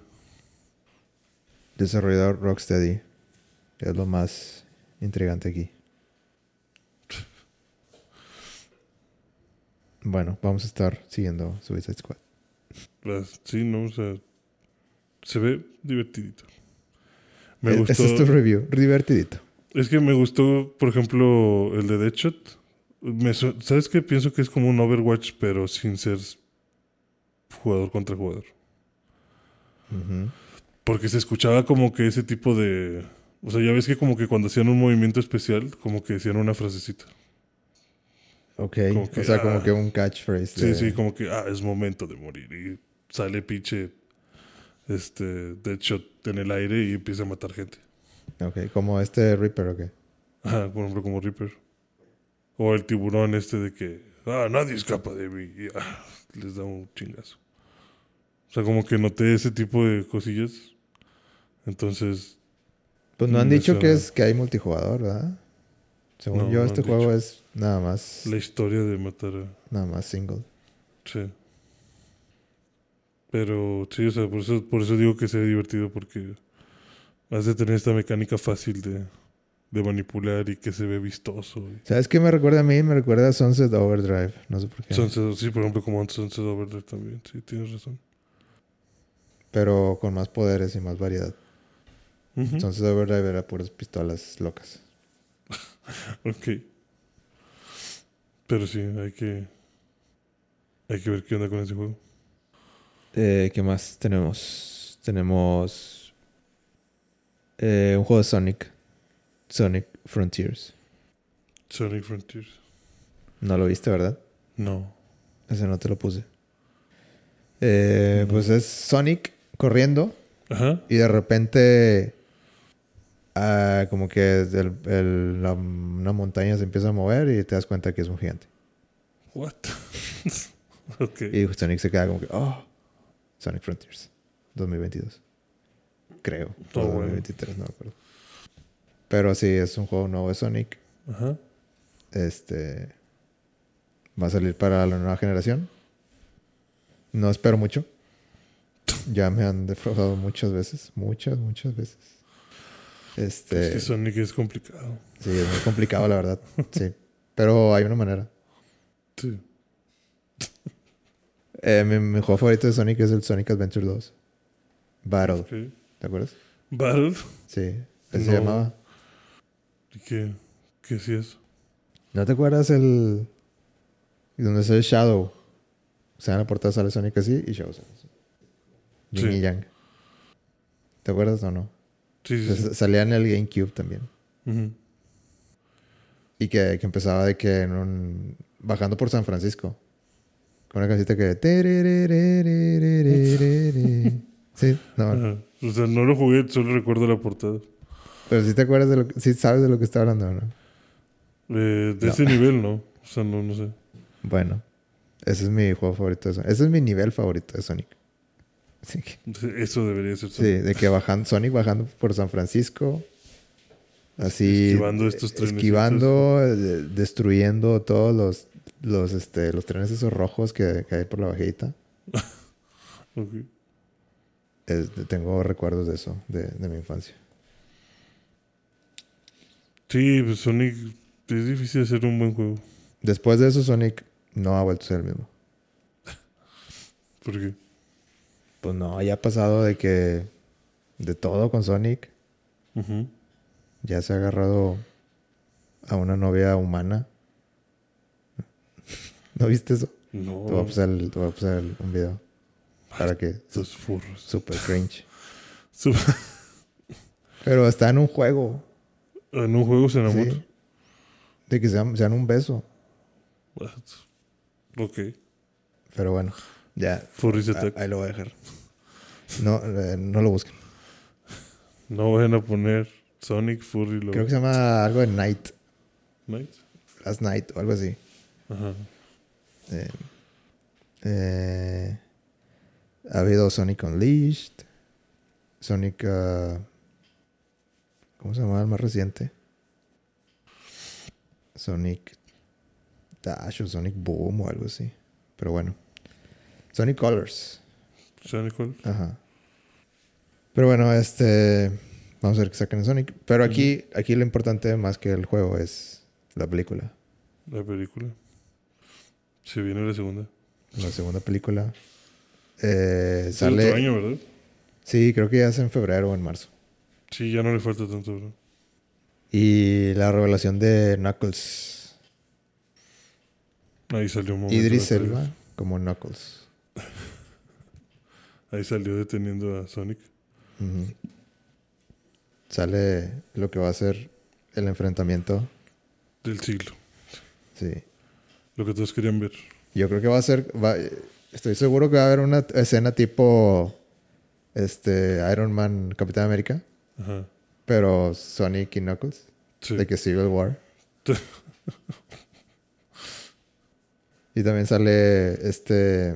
Desarrollador Rocksteady. Es lo más intrigante aquí. Bueno, vamos a estar siguiendo Suicide Squad. Las- sí, no, o sea, se ve divertidito. Me E- gustó. Ese es tu review. Divertidito. Es que me gustó, por ejemplo, el de Deadshot. Me ¿Sabes qué? Pienso que es como un Overwatch, pero sin ser jugador contra jugador. Ujú. Porque se escuchaba como que ese tipo de... O sea, ya ves que como que cuando hacían un movimiento especial, como que decían una frasecita. Ok. Que, o sea, ah. como que un catchphrase. Sí, de- sí, como que, ah, es momento de morir. Y sale pinche este, Deadshot en el aire y empieza a matar gente. Ok, como este Reaper, ok. Ajá, por ejemplo, como Reaper. O el tiburón este de que, ah, nadie escapa de mí. Y ah, les da un chingazo. O sea, como que noté ese tipo de cosillas. Entonces, Pues no han dicho que es que hay multijugador, ¿verdad? Según No, yo, no este juego es nada más, la historia de matar a... nada más single. Sí. Pero sí, o sea, por eso, por eso digo que sea divertido porque has de tener esta mecánica fácil de, de manipular y que se ve vistoso. ¿Sabes qué me recuerda a mí? Me recuerda a Sunset Overdrive. No sé por qué. Sunset- sí, por ejemplo, como Sunset Overdrive también. Sí, tienes razón. Pero con más poderes y más variedad. Ujú. Sunset Overdrive era puras pistolas locas. Ok. Pero sí, hay que. Hay que ver qué onda con ese juego. Eh, ¿Qué más tenemos? Tenemos eh, un juego de Sonic. Sonic Frontiers. Sonic Frontiers. No lo viste, ¿verdad? No. Ese no te lo puse. Eh, No. Pues es Sonic corriendo Ajá. y de repente ah, como que el- el- la- una montaña se empieza a mover y te das cuenta que es un gigante. What? ok. Y Sonic se queda como que, oh, Sonic Frontiers 2022. Creo. Oh, o bueno. 2023, no me acuerdo. Pero sí, es un juego nuevo de Sonic. Ajá. Este va a salir para la nueva generación. No espero mucho. Ya me han defraudado muchas veces, muchas, muchas veces. Este, Es que Sonic es complicado. sí, es muy complicado la verdad. Sí, pero hay una manera. Sí. Eh, mi, mi juego favorito de Sonic es el Sonic Adventure 2. Battle. ¿te acuerdas? Battle. Sí, así se llamaba. ¿Y qué? ¿Qué sí es? ¿No te acuerdas el donde sale Shadow? O sea, en la portada sale Sonic así y Shadow sale así. Yin Sí. y Yang. ¿Te acuerdas o no? Sí, sí, sí. S- Salía en el GameCube también. Y que, que empezaba de que en un... Bajando por San Francisco. Con una casita que... Sí, no. O sea, no lo jugué, solo recuerdo la portada. Pero sí te acuerdas de lo que... Sí sabes de lo que está hablando, ¿no? Eh, de No. ese nivel, ¿no? O sea, no, no sé. Bueno. Ese es mi juego favorito de Sonic. Ese es mi nivel favorito de Sonic. Eso debería ser. Sí, de que bajando, Sonic bajando por San Francisco. Así. Esquivando estos trenecitos. Esquivando, eh, destruyendo todos los, los, este, los trenes esos rojos que, que hay por la bajita. Ok. Es- tengo recuerdos de eso, de, de mi infancia. Sí, pues Sonic es difícil hacer un buen juego. Después de eso, Sonic no ha vuelto a ser el mismo. Porque Pues no, ya ha pasado de que. De todo con Sonic. Ya se ha agarrado a una novia humana. ¿No viste eso? no, Te voy a pasar, el- te voy a pasar el- un video. Para que. estos furros. Super cringe. Pero está en un juego. en un juego se enamora. ¿sí? De que sean, sean un beso. What? Ok. Pero bueno. Ya. Furries ah, Attack. ahí lo voy a dejar. No, eh, no lo busquen. No vayan a poner Sonic Furry lo Creo que se llama algo de Night. Night. Last Night o algo así. Ajá. Eh, eh, ha habido Sonic Unleashed. Sonic. ah, ¿Cómo se llama el más reciente? Sonic Dash o Sonic Boom o algo así. Pero bueno. Sonic Colors. Sonic Colors. Ajá. Pero bueno, este. Vamos a ver qué sacan en Sonic. Pero aquí, aquí lo importante más que el juego es la película. La película. Se viene la segunda. La segunda película. Eh, Es sale. otro año, ¿verdad? Sí, creo que ya es en febrero o en marzo. Sí, ya no le falta tanto, bro. Y la revelación de Knuckles. Ahí salió un momento. Idris. Elba como Knuckles. Ahí salió deteniendo a Sonic. Sale lo que va a ser el enfrentamiento. Del siglo. Sí. Lo que todos querían ver. Yo creo que va a ser. va- estoy seguro que va a haber una escena tipo. Este. Iron Man, Capitán América. Ajá. Pero Sonic y Knuckles. Sí. De que Civil War. y también sale este.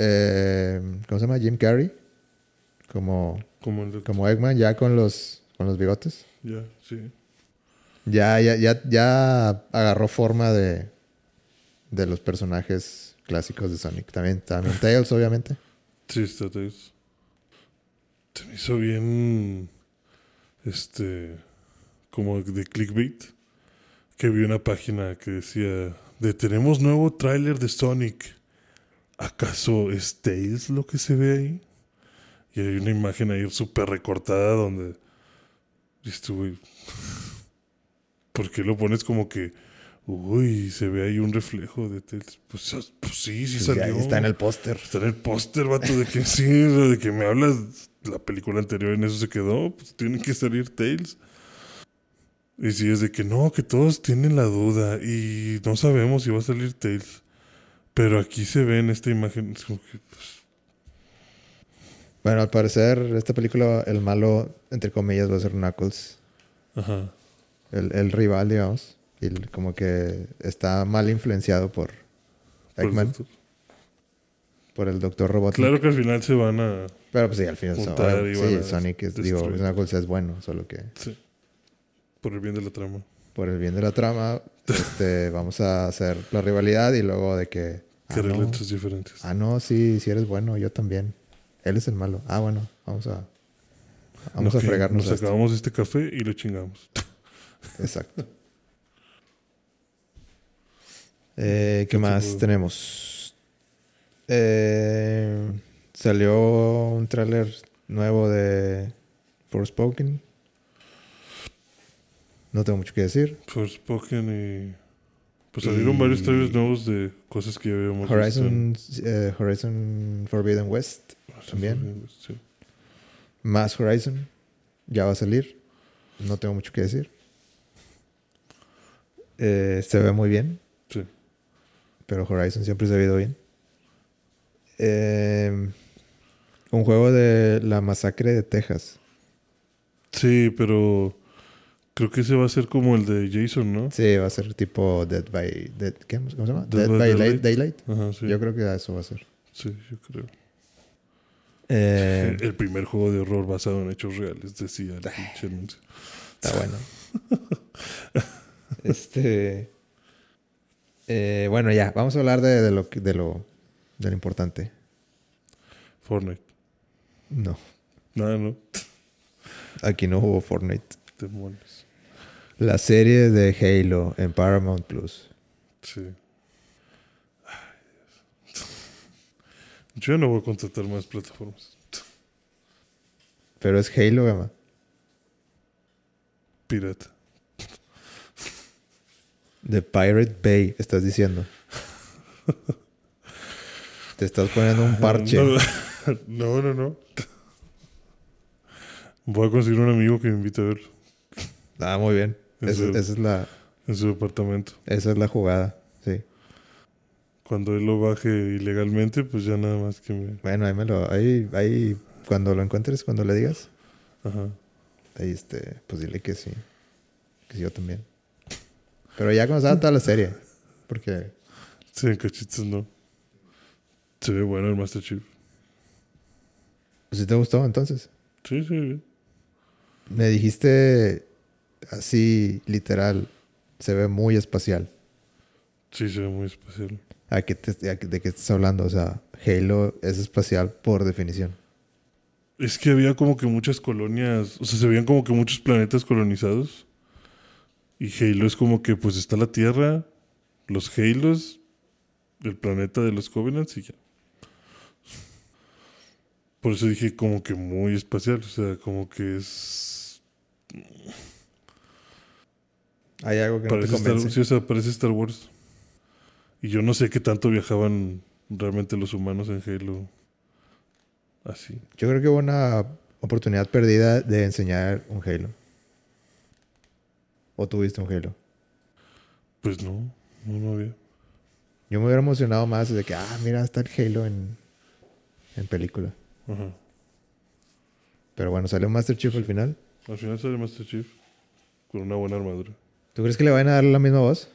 Eh, ¿Cómo se llama? Jim Carrey. Como, Como el como Eggman, ya con los, con los bigotes. Ya, sí. Ya, ya, ya, ya agarró forma de, de los personajes clásicos de Sonic. También, también Tails, obviamente. Sí, está Tails. Se me hizo bien. Este. Como de clickbait. Que vi una página que decía: de tenemos nuevo tráiler de Sonic. ¿Acaso es Tails lo que se ve ahí? Y hay una imagen ahí súper recortada donde. Güey. ¿Por qué lo pones como que.? Uy, se ve ahí un reflejo de Tails. Pues, pues sí, sí ya salió. está en el póster. Está en el póster, vato, de que sí, de que me hablas. La película anterior en eso se quedó. Pues tienen que salir Tails. Y si es de que no, que todos tienen la duda y no sabemos si va a salir Tails. Pero aquí se ve en esta imagen. es como que, pues, Bueno, al parecer, esta película, el malo, entre comillas, va a ser Knuckles. ajá. El, el rival, digamos. Y el- como que está mal influenciado por Eggman, por el Doctor Robotnik. Claro que al final se van a. Pero pues sí, al final y sí, Sonic es, digo. Knuckles es bueno, solo que Sí. Por el bien de la trama. por el bien de la trama, este, vamos a hacer la rivalidad y luego de que ah, Que no, relentos diferentes. ah, no, sí, sí eres bueno, yo también. Él es el malo. Ah, bueno, vamos a vamos a fregarnos Nos acabamos este café y lo chingamos. Exacto. Eh, ¿Qué ¿Qué más tenemos? Eh, salió un tráiler nuevo de Forspoken. No tengo mucho que decir. Forspoken y. Pues salieron Y- varios trailers nuevos de cosas que ya habíamos Horizon, eh, Horizon Forbidden West. visto. también. Sí. Más Horizon. Ya va a salir. No tengo mucho que decir. Eh, se ve muy bien. Sí. Pero Horizon siempre se ha visto bien. Eh, un juego de la masacre de Texas. Sí, pero creo que ese va a ser como el de Jason, ¿no? Sí, va a ser tipo Dead by... Dead, ¿qué? ¿Cómo se llama? Dead Dead, by by Daylight. Light- Daylight. Ajá, sí. Yo creo que eso va a ser. Sí, yo creo. Eh, el primer juego de horror basado en hechos reales, decía el pinche anuncio. Está bueno. este. eh, bueno, ya, vamos a hablar de, de lo, de, lo, de lo importante. Fortnite. No, Nada, no. aquí no hubo Fortnite. Demonios. La serie de Halo en Paramount Plus. Sí. Ay, Dios. Yo no voy a contratar más plataformas. Pero es Halo, Gama. Pirata. De Pirate Bay, estás diciendo. Te estás poniendo un parche. No, no, no. Voy a conseguir un amigo que me invite a ver Ah, muy bien. Esa, Eso. esa es la, en su departamento. esa es la jugada, sí. Cuando él lo baje ilegalmente, pues ya nada más que me... Bueno, ahí me lo... Ahí, ahí cuando lo encuentres, cuando le digas, Ajá. ahí este, pues dile que sí. Que sí, yo también. Pero ya salga toda la serie. Porque Sí, en cachitos no. Se ve bueno el Master Chief. si te gustó entonces. Sí, sí, bien. Me dijiste así, literal, se ve muy espacial. Sí, se ve muy especial. ¿A qué te- a qué- ¿De qué estás hablando? O sea, Halo es espacial por definición. Es que había como que muchas colonias, o sea, se veían como que muchos planetas colonizados. Y Halo es como que pues está la Tierra, los Halos, el planeta de los Covenants y ya. Por eso dije como que muy espacial, o sea, como que es... Hay algo que no te Parece Star, convence. sí, o sea, parece Star Wars. Y yo no sé qué tanto viajaban realmente los humanos en Halo. Así. Yo creo que hubo una oportunidad perdida de enseñar un Halo. ¿O tuviste un Halo? Pues no, no, no había. Yo me hubiera emocionado más de que, ah, mira, está el Halo en, en película. Ajá. Pero bueno, salió Master Chief al final. Al final sale Master Chief con una buena armadura. ¿Tú crees que le van a dar la misma voz?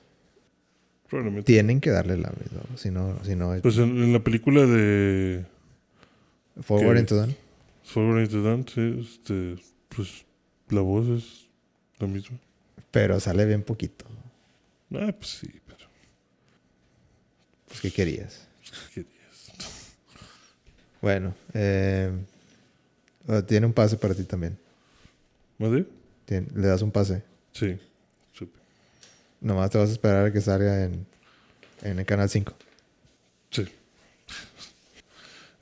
Probablemente. Tienen que darle la misma voz. Si no, si no Pues en, en la película de Forward into Dawn. Forward into Dawn, sí, este, pues la voz es la misma. Pero sale bien poquito. Ah, pues sí, pero Pues, ¿qué querías? ¿qué querías? Bueno, eh, oh, tiene un pase para ti también. ¿Madre? Le das un pase. Sí. Nomás te vas a esperar a que salga en, en el canal 5. Sí.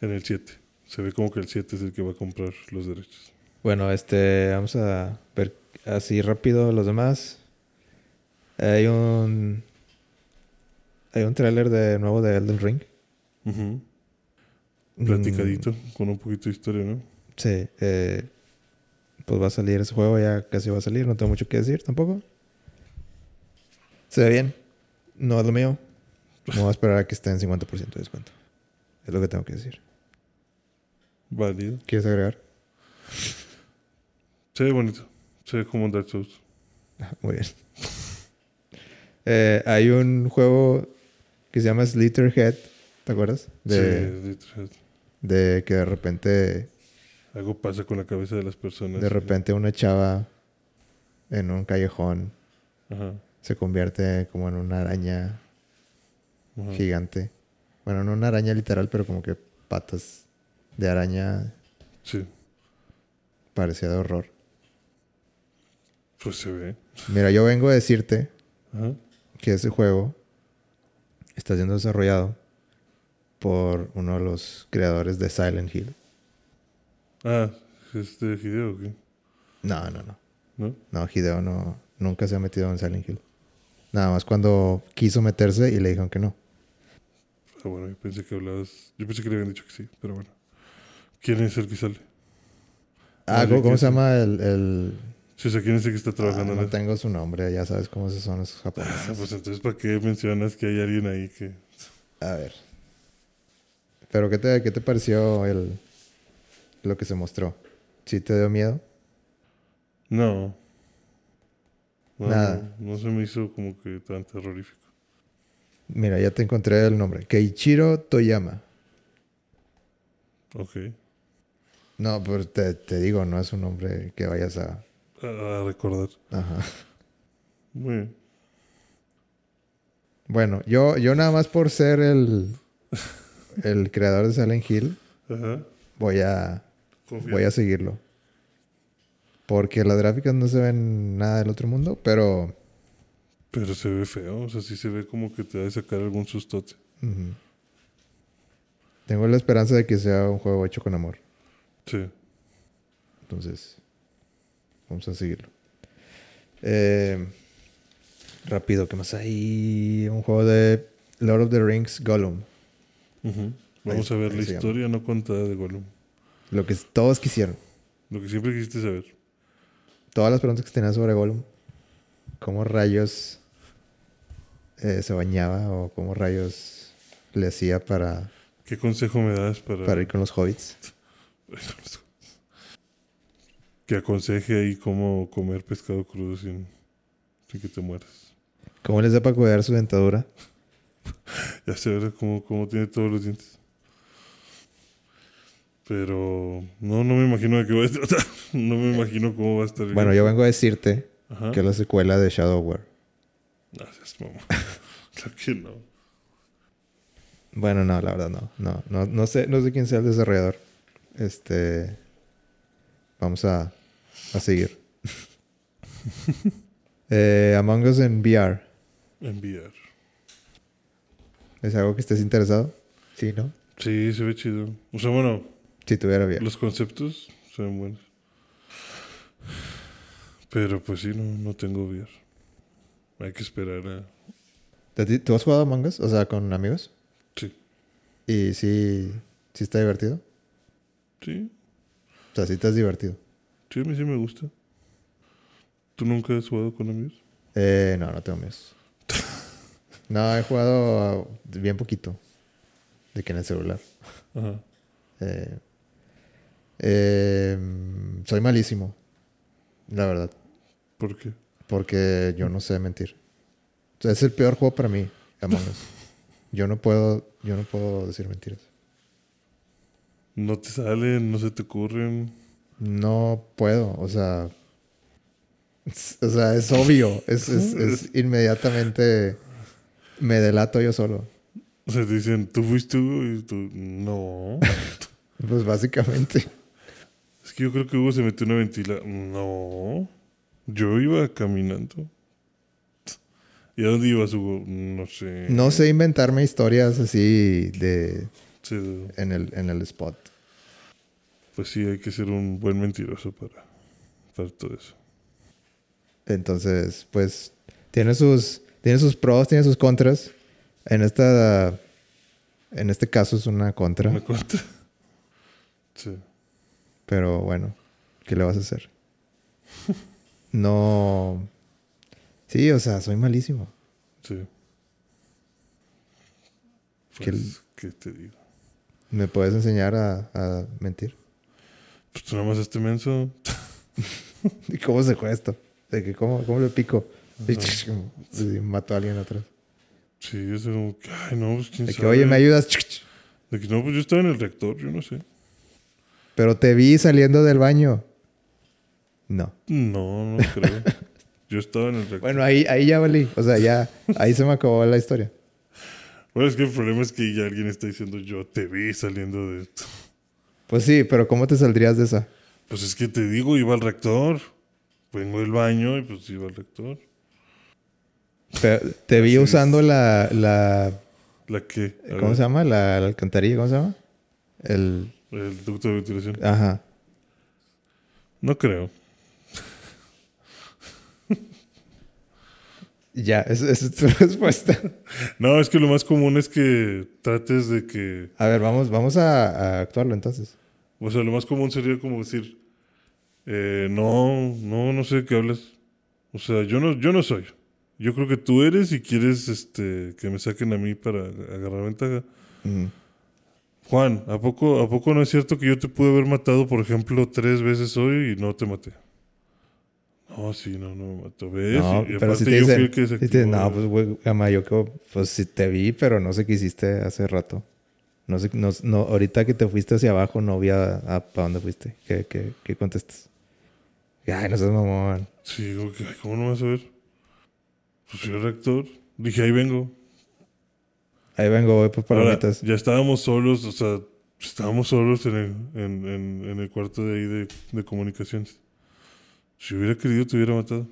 En el 7. Se ve como que el 7 es el que va a comprar los derechos. Bueno, este, vamos a ver así rápido los demás. Hay un hay un tráiler de nuevo de Elden Ring. Mm, Platicadito, con un poquito de historia, ¿no? sí, eh, pues va a salir ese juego, ya casi va a salir, no tengo mucho que decir tampoco. Se ve bien, no es lo mío. Me voy a esperar a que esté en 50% de descuento. Es lo que tengo que decir. Válido. ¿Quieres agregar? Se ve bonito. Se ve como un Dark Souls. Muy bien. Eh, hay un juego que se llama Slitterhead, ¿te acuerdas? De, Sí, Detroit. de que de repente, Algo pasa con la cabeza de las personas. de repente una chava en un callejón Ajá. Se convierte como en una araña gigante. Bueno, no una araña literal, pero como que patas de araña Sí. parecía de horror. Pues se ve. Mira, yo vengo a decirte que ese juego está siendo desarrollado por uno de los creadores de Silent Hill. Ah, ¿es de Hideo qué? No, no, no. ¿No? No, Hideo no, nunca se ha metido en Silent Hill. Nada más cuando quiso meterse y le dijeron que no. Ah, bueno, yo pensé que hablabas. Yo pensé que le habían dicho que sí, pero bueno. ¿Quién es el que sale? Ah, ¿cómo, cómo ¿qué se llama el...? el- Sí, o sea, ¿quién es el que está Ah, trabajando en no tengo su nombre, ya sabes cómo son esos Ah, japoneses. pues entonces, ¿para qué mencionas que hay alguien ahí que. A ver. Pero, ¿qué te, qué te pareció el, lo que se mostró? ¿Sí te dio miedo? No. No, Nada. No, no se me hizo como que tan terrorífico. Mira, ya te encontré el nombre. Keiichiro Toyama. Ok. No, pero te, te digo, no es un nombre que vayas a... A, a recordar. Ajá. Muy bien. Bueno, yo, yo nada más por ser el, el creador de Silent Hill, Ajá. voy a, Confía. voy a seguirlo. Porque las gráficas no se ven nada del otro mundo, pero... Pero se ve feo. O sea, sí se ve como que te va a sacar algún sustote. Tengo la esperanza de que sea un juego hecho con amor. Sí. Entonces, vamos a seguirlo. Eh, rápido, ¿qué más hay? Un juego de Lord of the Rings Gollum. Vamos Ahí- a ver la llama. historia no contada de Gollum. Lo que todos quisieron. Lo que siempre quisiste saber. Todas las preguntas que tenían sobre Gollum. ¿Cómo rayos eh, se bañaba? ¿O cómo rayos le hacía para, ¿Qué consejo me das para, para ir con los hobbits. que aconseje ahí cómo comer pescado crudo sin, sin que te mueras? ¿Cómo les da para cuidar su dentadura? Ya ¿verdad? Cómo, cómo tiene todos los dientes. Pero no, no me imagino de qué va a tratar. No me imagino cómo va a estar. Bueno, yo vengo a decirte Ajá. que es la secuela de Shadow War. Gracias, mamá. claro que no. Bueno, no, la verdad no. No, no, no sé, no sé quién sea el desarrollador. Este. Vamos a, a seguir. eh, Among Us en VR. Enviar. ¿Es algo que estés interesado? Sí, ¿no? Sí, se ve chido. O sea, bueno, Si tuviera VR. los conceptos ven buenos. Pero pues sí, no, no tengo VR. Hay que esperar a... ¿A ti- ¿Tú has jugado Among Us? O sea, con amigos. Sí. Y sí, sí está divertido. Sí, O sea, sí te has divertido. sí, a mí sí me gusta. ¿Tú nunca has jugado con amigos? Eh, no, no tengo amigos. No, he jugado bien poquito. De que en el celular. Ajá. Eh, eh, soy malísimo. La verdad. ¿Por qué? Porque yo no sé mentir. O sea, es el peor juego para mí, Among Us. Yo no puedo, yo no puedo decir mentiras. No te salen, no se te ocurren. No puedo, o sea. o sea, es obvio. Es, es- es inmediatamente. Me delato yo solo. O sea, te dicen, ¿tú fuiste? Y tú, no. Pues básicamente. Es que yo creo que Hugo se metió una ventila. No. Yo iba caminando. ¿Y a dónde ibas, Hugo? No sé. No sé inventarme historias así de. Sí, en el, en el spot. pues sí, hay que ser un buen mentiroso para, para todo eso. Entonces, pues. Tiene sus. Tiene sus pros, tiene sus contras. En esta. En este caso es una contra. ¿Me cuenta? Sí. Pero bueno, ¿qué le vas a hacer? No. Sí, o sea, soy malísimo. Sí. Que Pues, ¿qué te digo? ¿Me puedes enseñar a, a mentir? Pues tú nada más este menso. ¿Y cómo se juega esto? ¿De que cómo, cómo le pico? Y, mato a alguien atrás. Sí, es como que, ay, no, pues quién De que, oye, ¿me ayudas? De que no, pues yo estaba en el reactor, yo no sé. Pero te vi saliendo del baño. No. No, no creo. yo estaba en el reactor. Bueno, ahí, ahí ya valí. O sea, ya, ahí se me acabó la historia. Bueno, es que el problema es que ya alguien está diciendo, yo te vi saliendo de esto. Pues sí, pero ¿cómo te saldrías de esa? Pues es que te digo, iba al reactor. Vengo del baño y pues iba al reactor. Pero te vi Así es. usando la, la ¿La que? ¿Cómo se llama? La, la alcantarilla, ¿cómo se llama? El. El ducto de ventilación. Ajá. No creo. Ya, esa es tu respuesta. No, es que lo más común es que trates de que... A ver, vamos, vamos a, a actuarlo entonces. O sea, lo más común sería como decir, eh, no, no, no sé de qué hablas. O sea, yo no, yo no soy. Yo creo que tú eres y quieres este, que me saquen a mí para agarrar ventaja. Mm. Juan, ¿a poco, ¿a poco no es cierto que yo te pude haber matado, por ejemplo, tres veces hoy y no te maté? No, sí, no, no me mató. ¿Ves? No, Y- y pero si te yo fui el que si te no, pues, güey, Gama, yo creo, pues sí te vi, pero no sé qué hiciste hace rato. No sé, no, no, ahorita que te fuiste hacia abajo, no vi a, a para dónde fuiste. ¿Qué, qué, qué contestas? Ay, no seas mamón. Sí, digo ¿cómo no vas a ver? Pues soy el rector. Dije, ahí vengo. Ahí vengo, voy por Ahora, palomitas. ya estábamos solos, o sea, estábamos solos en el, en, en- en el cuarto de ahí de, de comunicaciones. Si hubiera querido, te hubiera matado.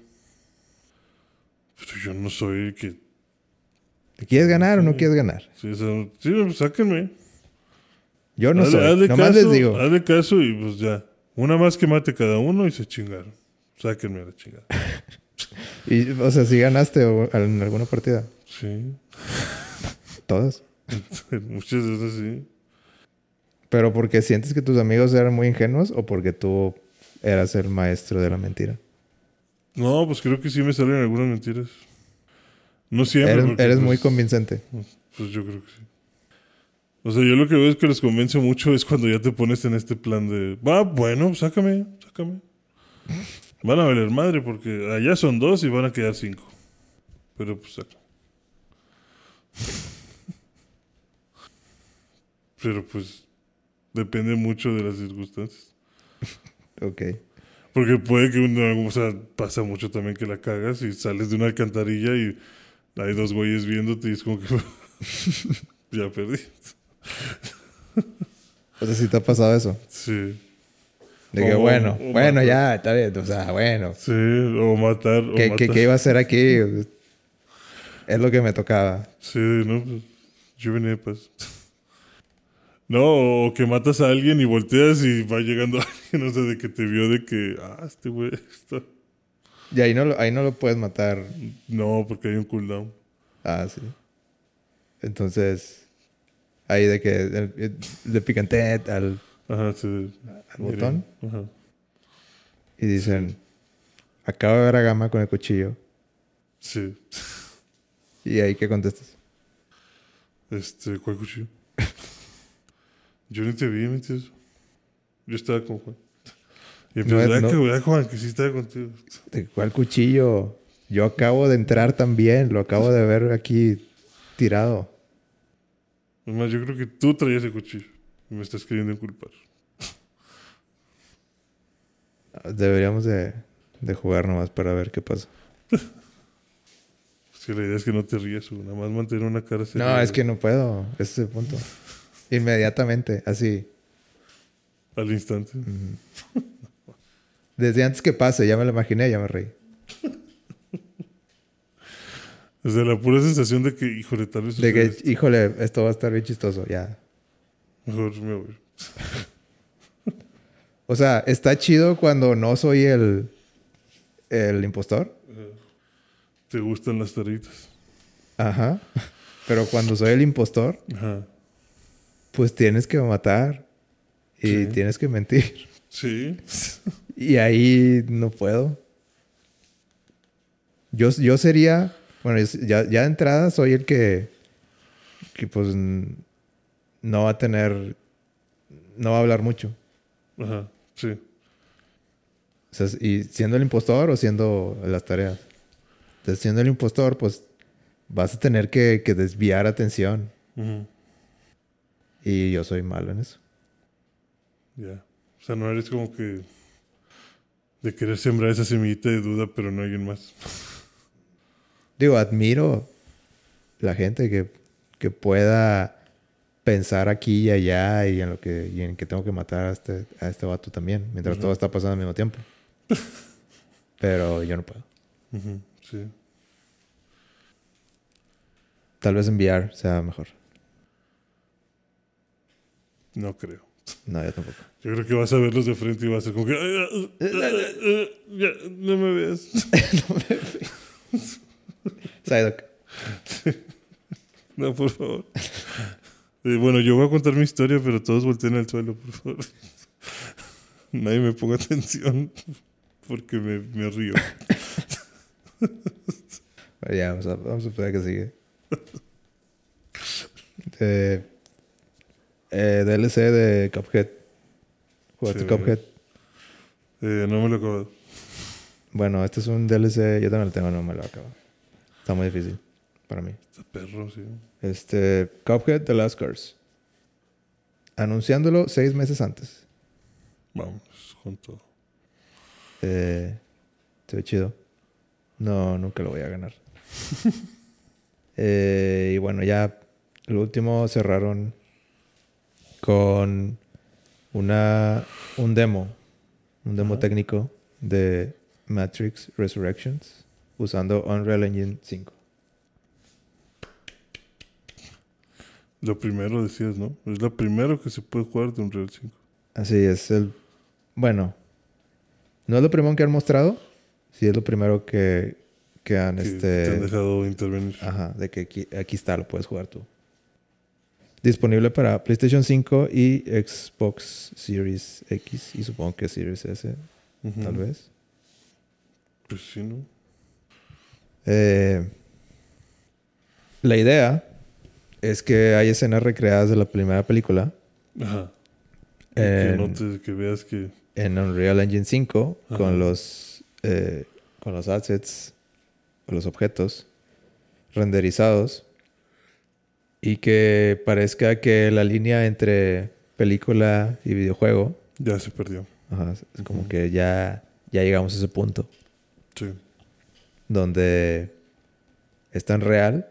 Pero yo no soy el que... ¿Quieres ganar o no quieres ganar? Sí, o sea, sí, pues, sáquenme. Yo no Hazle- soy. hazle Nomás caso, les digo. Hazle caso y pues ya. Una más que mate cada uno y se chingaron. Sáquenme a la chingada. Y, o sea, si ganaste o- en alguna partida. Sí. Todas. Muchas veces sí. ¿Pero porque sientes que tus amigos eran muy ingenuos o porque tú eras el maestro de la mentira? No, pues creo que sí me salen algunas mentiras. No siempre. Eres, eres pues, muy convincente. Pues yo creo que sí. O sea, yo lo que veo es que les convence mucho es cuando ya te pones en este plan de, va, bueno, sácame, sácame. Van a valer madre porque allá son dos y van a quedar cinco. Pero pues saca. Pero pues depende mucho de las circunstancias. Ok. Porque puede que uno, o sea, pasa mucho también que la cagas y sales de una alcantarilla y hay dos güeyes viéndote y es como que ya perdí. O sea, si te ha pasado eso. Sí. De que, O- bueno, o bueno, matar. ya, está bien. O sea, bueno. Sí, o matar. O ¿Qué, qué, matar. qué iba a hacer aquí? Es lo que me tocaba. Sí, no, pues, yo venía de paz. No, o que matas a alguien y volteas y va llegando alguien, o sea, de que te vio de que, ah, este güey está... Y ahí no, lo- ahí no lo puedes matar. No, porque hay un cooldown. Ah, sí. Entonces, ahí de que el- el- le pican tet al Ajá, sí. al botón Ajá. y dicen, acabo de ver a Gama con el cuchillo. Sí. Y ahí, ¿qué contestas? Este, ¿cuál cuchillo? Yo ni te vi, mentiroso. Yo estaba con Juan. Y No, empecé, ah, no. que Juan, que sí estaba contigo. ¿De cuál cuchillo? Yo acabo de entrar también. Lo acabo de ver aquí tirado. Es más, yo creo que tú traías el cuchillo y me estás queriendo inculpar. Deberíamos de, de jugar nomás para ver qué pasa. Es que la idea es que no te rías, nada más mantener una cara seria. No, es que no puedo. Ese es el punto. Inmediatamente, así. Al instante. Desde antes que pase, ya me lo imaginé, ya me reí. Sea, la pura sensación de que, híjole, tal vez... De que, esto. híjole, esto va a estar bien chistoso, ya. Mejor me voy. O sea, está chido cuando no soy el, el impostor. ¿Te gustan las taritas? Ajá. Pero cuando soy el impostor, Ajá. Pues tienes que matar. Y Sí. tienes que mentir. Sí. Y ahí no puedo. Yo, yo sería, bueno, ya, ya de entrada soy el que, que pues no va a tener, no va a hablar mucho. Ajá. Sí. O sea, y siendo el impostor o siendo las tareas. Entonces, siendo el impostor, pues vas a tener que, que desviar atención. Y yo soy malo en eso. Ya. O sea, no eres como que... De querer sembrar esa semillita de duda, pero no alguien más. Digo, admiro la gente que, que pueda pensar aquí y allá y en lo que, y en que tengo que matar a este, a este vato también, mientras todo está pasando al mismo tiempo. Pero yo no puedo. Sí. Tal vez enviar sea mejor. No creo. No, yo tampoco. Yo creo que vas a verlos de frente y vas a ser como que... "Ay, ah, ah, ah, ya, no me veas. Psyduck. No, por favor. Eh, bueno, yo voy a contar mi historia, pero todos volteen al suelo, por favor. Nadie me ponga atención porque me, me río. Ya, vamos a, vamos a esperar que sigue. Eh, eh, DLC de Cuphead. ¿Jugaste Sí. Cuphead? Eh, no me lo he acabado. Bueno, este es un DLC. Yo también lo tengo, no me lo acabo. Está muy difícil para mí. Está perro, sí. Este, Cuphead The Last Curse. Anunciándolo seis meses antes. Vamos, con todo. Eh, se ve chido. No, nunca lo voy a ganar. Eh, y bueno, ya lo último cerraron con una un demo. Un demo técnico de Matrix Resurrections usando Unreal Engine 5. Lo primero decías, ¿no? Es lo primero que se puede jugar de un Real 5. Así es, el bueno, no es lo primero que han mostrado, sí es lo primero que, que han Que este te han dejado intervenir. Ajá, de que aquí, aquí está, lo puedes jugar tú. Disponible para PlayStation 5 y Xbox Series X y supongo que Series S, tal vez. Pues sí, ¿no? Eh, la idea es que hay escenas recreadas de la primera película Ajá. Y que, en, notes, que veas que. en Unreal Engine 5 Ajá. con los, eh, con los assets o los objetos renderizados y que parezca que la línea entre película y videojuego Ya se perdió. ajá, es como que ya, ya llegamos a ese punto Sí. donde es tan real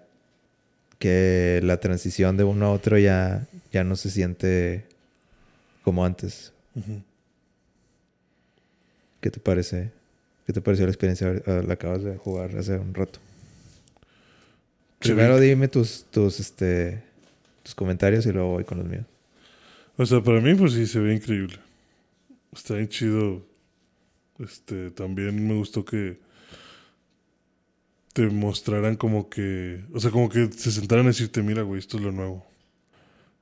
que la transición de uno a otro ya, ya no se siente como antes. Ujú. ¿Qué te parece? ¿Qué te pareció la experiencia? La acabas de jugar hace un rato. Primero dime tus, tus, este, tus comentarios y luego voy con los míos. O sea, para mí, pues sí, se ve increíble. Está bien chido. Este, también me gustó que te mostraran como que, o sea, como que se sentaran a decirte, mira, güey, esto es lo nuevo.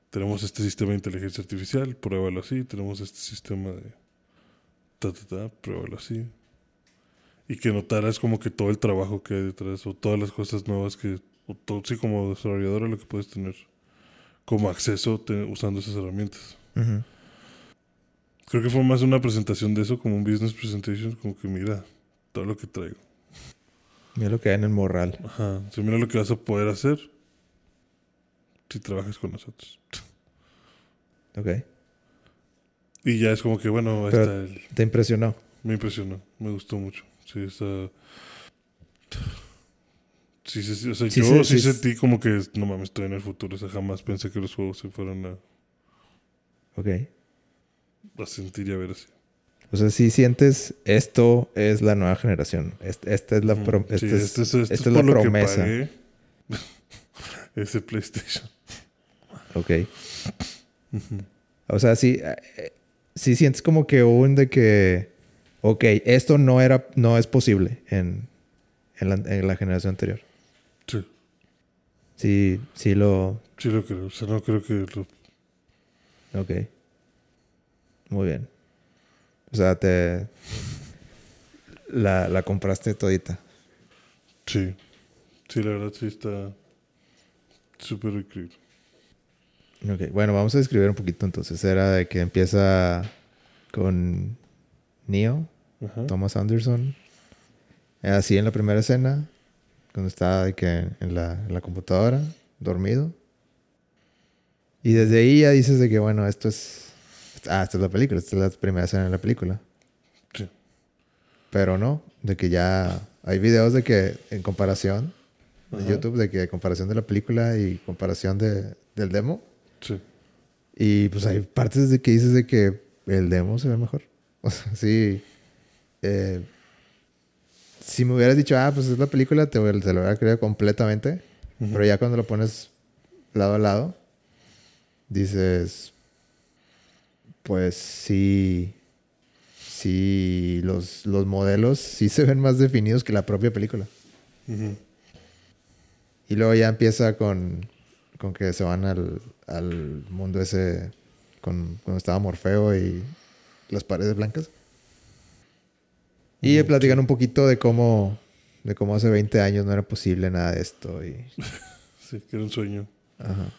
Tenemos este sistema de inteligencia artificial, pruébalo así. Tenemos este sistema de ta, ta, ta, pruébalo así. Y que notaras como que todo el trabajo que hay detrás, o todas las cosas nuevas que, o todo, sí, como desarrollador, lo que puedes tener como acceso te- usando esas herramientas. Creo que fue más una presentación de eso, como un business presentation, como que mira todo lo que traigo. Mira lo que hay en el morral. Ajá. Mira lo que vas a poder hacer si trabajas con nosotros. Ok. Y ya es como que, bueno, ahí Pero- está el- ¿Te impresionó? Me impresionó, me gustó mucho. Sí, está... Sí, sí, sí, o sea, Sí, yo sí, sentí como que, no mames, estoy en el futuro. O sea, jamás pensé que los juegos se fueran a, Ok. a sentir y a ver así. O sea, si sientes esto es la nueva generación. Est- Esta es la, pro- Sí, esta es, este es, esta es la promesa. ese PlayStation. Ok. O sea, sí, eh, sí sientes como que un de que, ok, esto no era, no es posible en, en, la, en la generación anterior. Sí, Sí, lo, sí lo creo. O sea, no creo que lo... ok. Muy bien. O sea, te, la, la compraste todita. Sí, sí, la verdad sí está súper increíble. Ok, bueno, vamos a describir un poquito entonces. Era de que empieza con Neo, Ajá. Thomas Anderson. Así en la primera escena, cuando está de que en la, en la computadora, dormido. Y desde ahí ya dices de que, bueno, esto es... Ah, esta es la película, esta es la primera escena de la película. Sí. Pero no, de que ya hay videos de que en comparación de Ajá. YouTube, de que comparación de la película y comparación de, del demo. Sí. Y pues hay partes de que dices de que el demo se ve mejor. O sea, sí. eh, si me hubieras dicho, ah, pues es la película, te, te lo hubiera creído completamente. Pero ya cuando lo pones lado a lado, dices, pues sí. Sí, los, los modelos sí se ven más definidos que la propia película. Y luego ya empieza con, con que se van al, al mundo ese con, cuando estaba Morfeo y las paredes blancas. Y Ujú, platican un poquito de cómo, de cómo hace 20 años no era posible nada de esto. Y, Sí, que era un sueño. ajá.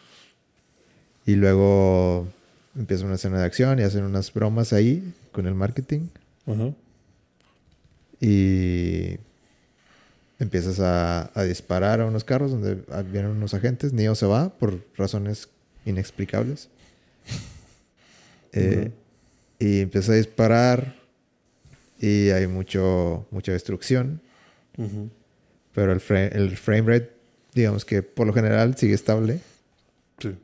y luego empieza una escena de acción y hacen unas bromas ahí con el marketing. Ajá. Y empiezas a, a disparar a unos carros donde vienen unos agentes. Neo se va por razones inexplicables. Eh. Y empieza a disparar. Y hay mucho, mucha destrucción. Pero el, fra- el frame rate, digamos que por lo general sigue estable. Sí.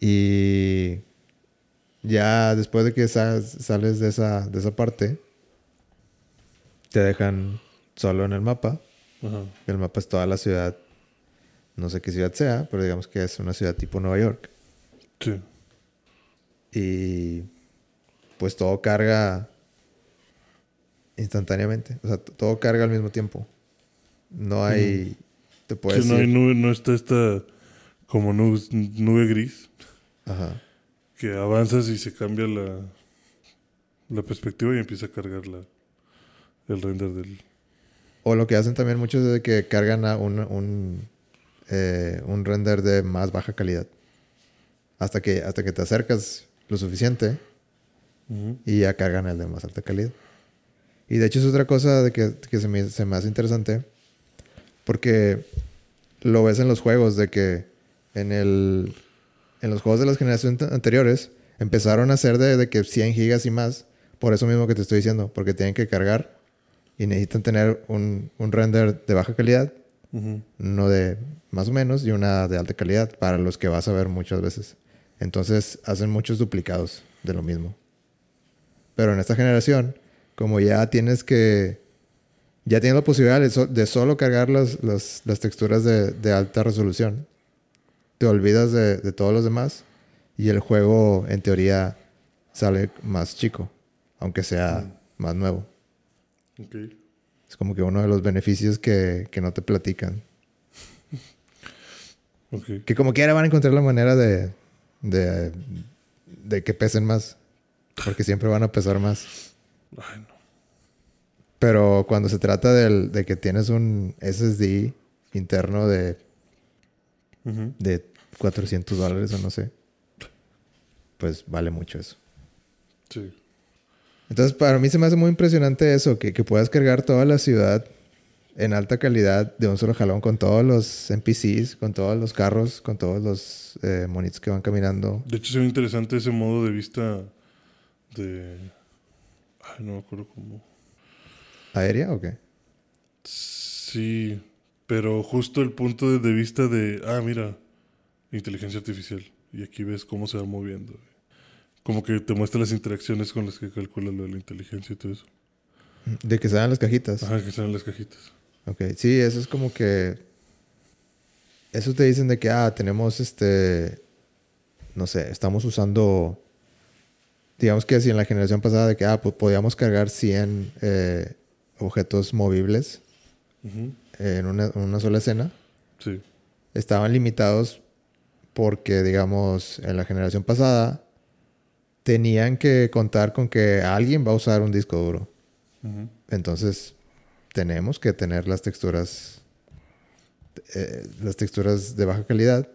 Y ya después de que sa- sales de esa, de esa parte, te dejan solo en el mapa. El mapa es toda la ciudad. No sé qué ciudad sea, pero digamos que es una ciudad tipo Nueva York. Sí. Y pues todo carga instantáneamente. O sea, todo carga al mismo tiempo. No hay... Te puedes Sí, no, hay nube, no está esta como nube, nube gris Ajá. que avanzas y se cambia la, la perspectiva y empieza a cargar la, el render del... O lo que hacen también muchos es de que cargan a un, un, eh, un render de más baja calidad. Hasta que, hasta que te acercas lo suficiente y ya cargan el de más alta calidad. Y de hecho es otra cosa de que, que se, me, se me hace interesante. Porque lo ves en los juegos de que en el en los juegos de las generaciones an- anteriores empezaron a hacer de, de que 100 gigas y más. Por eso mismo que te estoy diciendo. Porque tienen que cargar y necesitan tener un, un render de baja calidad, Ujú. uno de más o menos y una de alta calidad para los que vas a ver muchas veces. Entonces hacen muchos duplicados de lo mismo. Pero en esta generación, como ya tienes que. Ya tienes la posibilidad de, so- de solo cargar las, las- las texturas de, de alta resolución, te olvidas de, de todos los demás y el juego, en teoría, sale más chico, aunque sea más nuevo. Es como que uno de los beneficios que, que no te platican. Que como quiera van a encontrar la manera de, de, de que pesen más. Porque siempre van a pesar más. Ay, no. Pero cuando se trata del- de que tienes un SSD interno de, Ujú. de 400 dólares o no sé, pues vale mucho eso. Sí. Entonces, para mí se me hace muy impresionante eso, que, que puedas cargar toda la ciudad en alta calidad de un solo jalón con todos los NPCs, con todos los carros, con todos los eh, monitos que van caminando. De hecho, se ve interesante ese modo de vista de. Ay, no me acuerdo cómo. ¿Aérea o qué? Sí, pero justo el punto de, vista de. Ah, mira, inteligencia artificial. Y aquí ves cómo se va moviendo. Como que te muestra las interacciones con las que calcula lo de la inteligencia y todo eso. De que sean las cajitas. Ajá, que están en las cajitas. Ok, sí, eso es como que... Eso te dicen de que, ah, tenemos este... No sé, estamos usando... Digamos que si en la generación pasada de que, ah, pues podíamos cargar 100 eh, objetos movibles Ujú. en una, en una sola escena. Sí. estaban limitados porque, digamos, en la generación pasada tenían que contar con que alguien va a usar un disco duro. Entonces, tenemos que tener las texturas, eh, las texturas de baja calidad.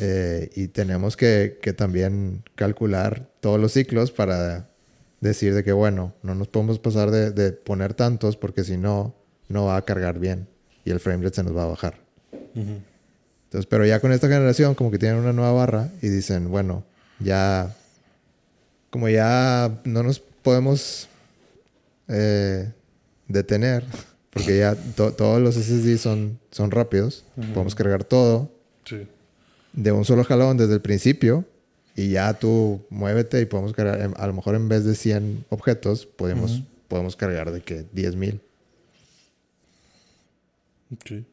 Eh, y tenemos que, que también calcular todos los ciclos para decir de que, bueno, no nos podemos pasar de, de poner tantos porque si no, no va a cargar bien y el framerate se nos va a bajar. Entonces, pero ya con esta generación, como que tienen una nueva barra y dicen, bueno, ya, como ya no nos podemos eh, detener, porque ya to- todos los SSD son, son rápidos, Ujú. podemos cargar todo Sí. De un solo jalón desde el principio y ya tú muévete y podemos cargar, em, a lo mejor en vez de 100 objetos, podemos, podemos cargar de que 10.000. Ok.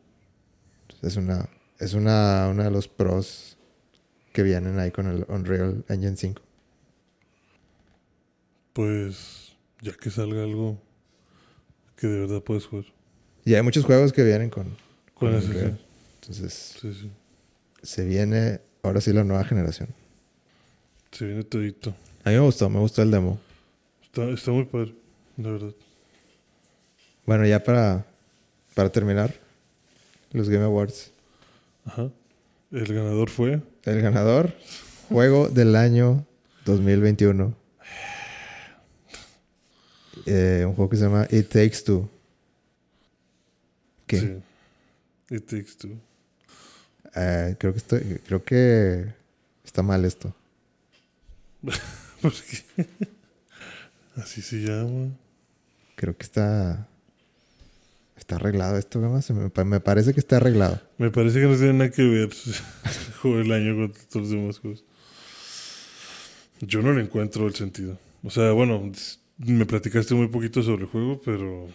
Es una, es una, uno de los pros que vienen ahí con el Unreal Engine 5. Pues ya que salga algo que de verdad puedes jugar. Y hay muchos juegos que vienen con, ¿Cuál con? Unreal. Entonces, Sí, sí. Se viene ahora sí la nueva generación. Se viene todito. A mí me gustó, me gustó el demo. Está, está muy padre, la verdad. Bueno, ya para, para terminar, los Game Awards. Ajá. El ganador fue. El ganador, juego del año 2021. Eh, un juego que se llama It Takes Two. ¿Qué? Sí. It Takes Two. Eh, creo que estoy, creo que está mal esto. ¿Por qué? Así se llama. Creo que está está arreglado esto, ¿qué más? Me, pa- me parece que está arreglado. Me parece que no tiene nada que ver el año con todos los demás juegos. Yo no le encuentro el sentido. O sea, bueno, me platicaste muy poquito sobre el juego, pero.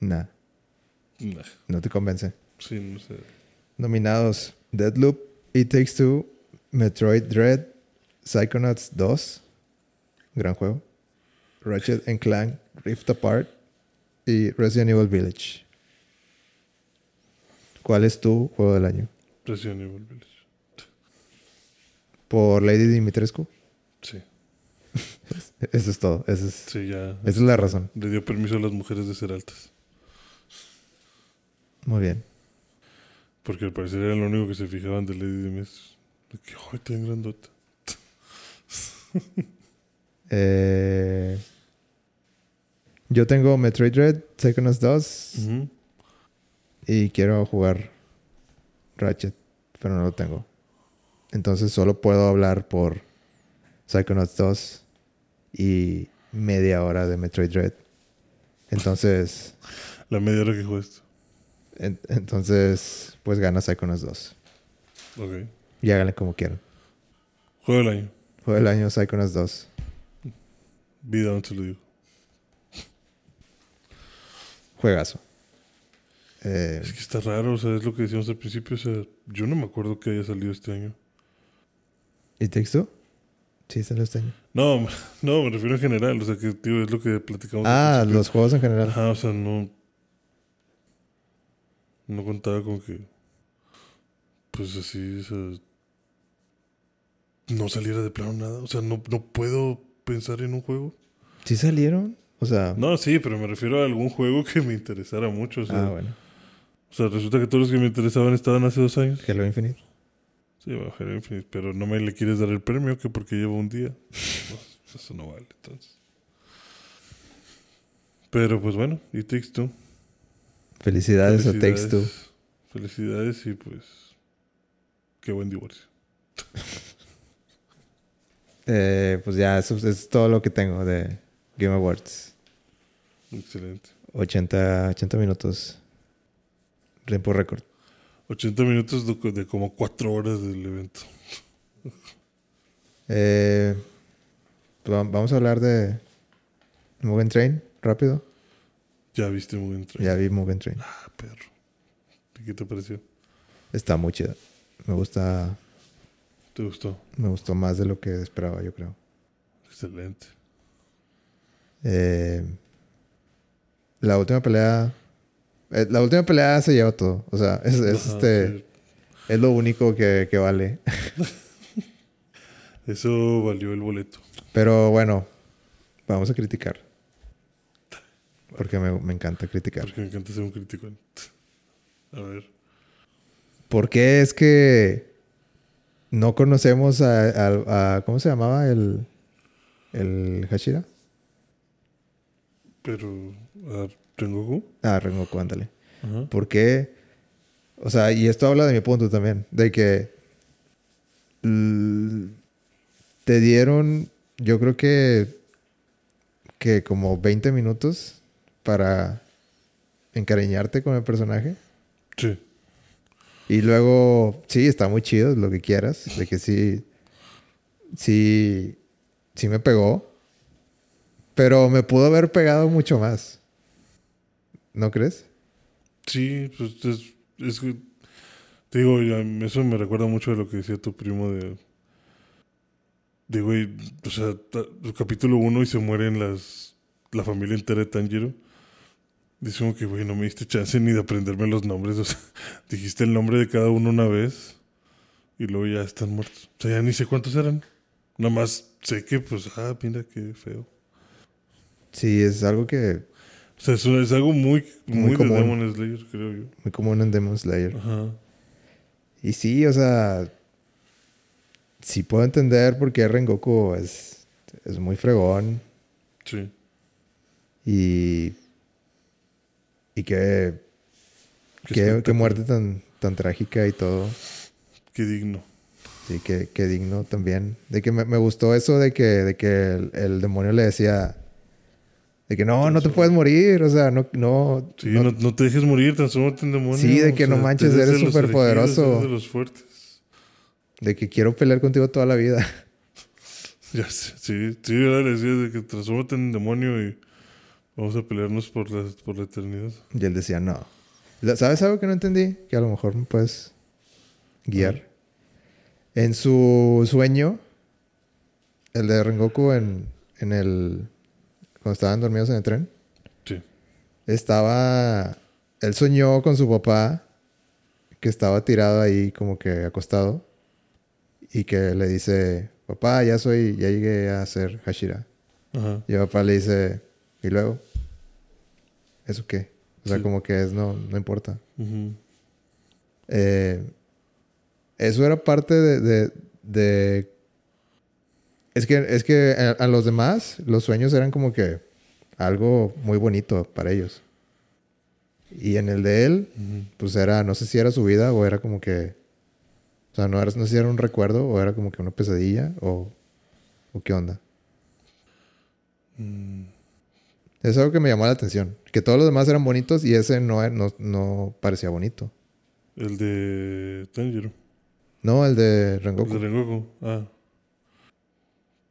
Nah, nah, no te convence. Sí, no sé. Nominados: Deadloop, It Takes Two, Metroid Dread, Psychonauts 2, gran juego, Ratchet and Clank Rift Apart y Resident Evil Village. ¿Cuál es tu juego del año? Resident Evil Village. ¿Por Lady Dimitrescu? Sí, Eso es todo. Eso es, sí, ya. esa es la razón. Le dio permiso a las mujeres de ser altas. Muy bien. Porque al parecer era lo único que se fijaban de Lady Dimitrescu. De que, ¡ay, tan grandota! Eh, yo tengo Metroid Dread, Psychonauts 2 Ujú. y quiero jugar Ratchet, pero no lo tengo. Entonces solo puedo hablar por Psychonauts 2 y media hora de Metroid Dread. Entonces, La media hora que jugaste. En- entonces pues gana Psychonauts 2. Ok. Y háganle como quieran. Juego del año. Juego del año Psychonauts 2. Vida, no te lo digo. Juegazo. Eh, Es que está raro, o sea, es lo que decíamos al principio. O sea, yo no me acuerdo que haya salido este año. ¿Y Takes Two? Sí, salió este año. No, no, me refiero en general. O sea, que tío, es lo que platicamos. Ah, los juegos en general. Ajá, o sea, no. No contaba con que. Pues así, o sea. No saliera de plano nada. O sea, no, no puedo pensar en un juego. ¿Sí salieron? O sea... No, sí, pero me refiero a algún juego que me interesara mucho. O sea, ah, bueno. o sea resulta que todos los que me interesaban estaban hace dos años. Halo Infinite. Sí, a Halo Infinite, pero no me le quieres dar el premio que porque llevo un día. No, eso no vale, entonces. Pero pues bueno, y Takes Two. Felicidades, a Takes Two. Felicidades y pues. Qué buen divorcio. Eh, pues ya, eso es todo lo que tengo de Game Awards. Excelente. 80, 80 minutos. Tiempo récord. 80 minutos de, de como 4 horas del evento. Eh, pues va- vamos a hablar de Mugen Train, rápido. Ya viste muy bien. Ya vi Mugen Train. Ah, perro. ¿Y qué te pareció? Está muy chido. Me gusta, ¿Te gustó? me gustó más de lo que esperaba, yo creo. Excelente. Eh, la última pelea. eh, la última pelea se lleva todo. O sea, es, es, Ajá, este, sí. es lo único que, que vale. Eso valió el boleto. Pero bueno, vamos a criticar. Porque me, me encanta criticar. Porque me encanta ser un crítico. A ver. ¿Por qué es que no conocemos a, a- a- ¿cómo se llamaba el el Hashira? Pero. ¿A Rengoku? Ah, Rengoku, ándale. Ajá. ¿Por qué? O sea, y esto habla de mi punto también, de que te dieron, yo creo que que como 20 minutos para encariñarte con el personaje. Sí. Y luego, sí, está muy chido, lo que quieras. De que sí, sí, sí me pegó. Pero me pudo haber pegado mucho más. ¿No crees? Sí, pues es, es que. Te digo, eso me recuerda mucho a lo que decía tu primo de. De güey, o sea, ta- el capítulo 1 y se mueren las. La familia entera de Tanjiro. Dice como que, güey, no me diste chance ni de aprenderme los nombres. O sea, dijiste el nombre de cada uno una vez y luego ya están muertos. O sea, ya ni sé cuántos eran. Nada más sé que, pues, ah, mira qué feo. Sí, es algo que O sea, es, es algo muy, Muy muy, de común. Demon Slayer, creo yo. muy común en Demon Slayer. Ajá. Y sí, o sea, sí puedo entender por qué Rengoku es, es muy fregón Sí. y, y Qué qué, qué muerte tan, tan trágica y todo. Qué digno. Sí, que, que digno también. De que me, me gustó eso de que, de que el, el demonio le decía de que no, no te puedes morir, o sea, no, no, Sí, no- te dejes morir, transformate en demonio. Sí, de que no sea, manches, eres elegidos, eres de los fuertes. de que quiero pelear contigo toda la vida. Ya sé, sí, sí, ¿verdad? Le decía de que transformate en demonio y vamos a pelearnos por la, por la eternidad. Y él decía, no. ¿Sabes algo que no entendí? Que a lo mejor me puedes guiar. En su sueño, el de Rengoku en, en el... Cuando estaban dormidos en el tren, Sí. estaba... Él soñó con su papá, que estaba tirado ahí como que acostado, y que le dice, papá, ya soy, ya llegué a ser Hashira. Ajá. Y el papá le dice, ¿y luego? ¿Eso qué? O sea, Sí. como que es, no, no importa. Eh, eso era parte de, de- de- Es que, es que a, a los demás, los sueños eran como que algo muy bonito para ellos. Y en el de él, pues era, no sé si era su vida o era como que. O sea, no, era, no sé si era un recuerdo o era como que una pesadilla o. o qué onda. Mm, Es algo que me llamó la atención. Que todos los demás eran bonitos y ese no, no, no parecía bonito. El de Tanjiro. No, el de El Rengoku. de Rengoku. Ah.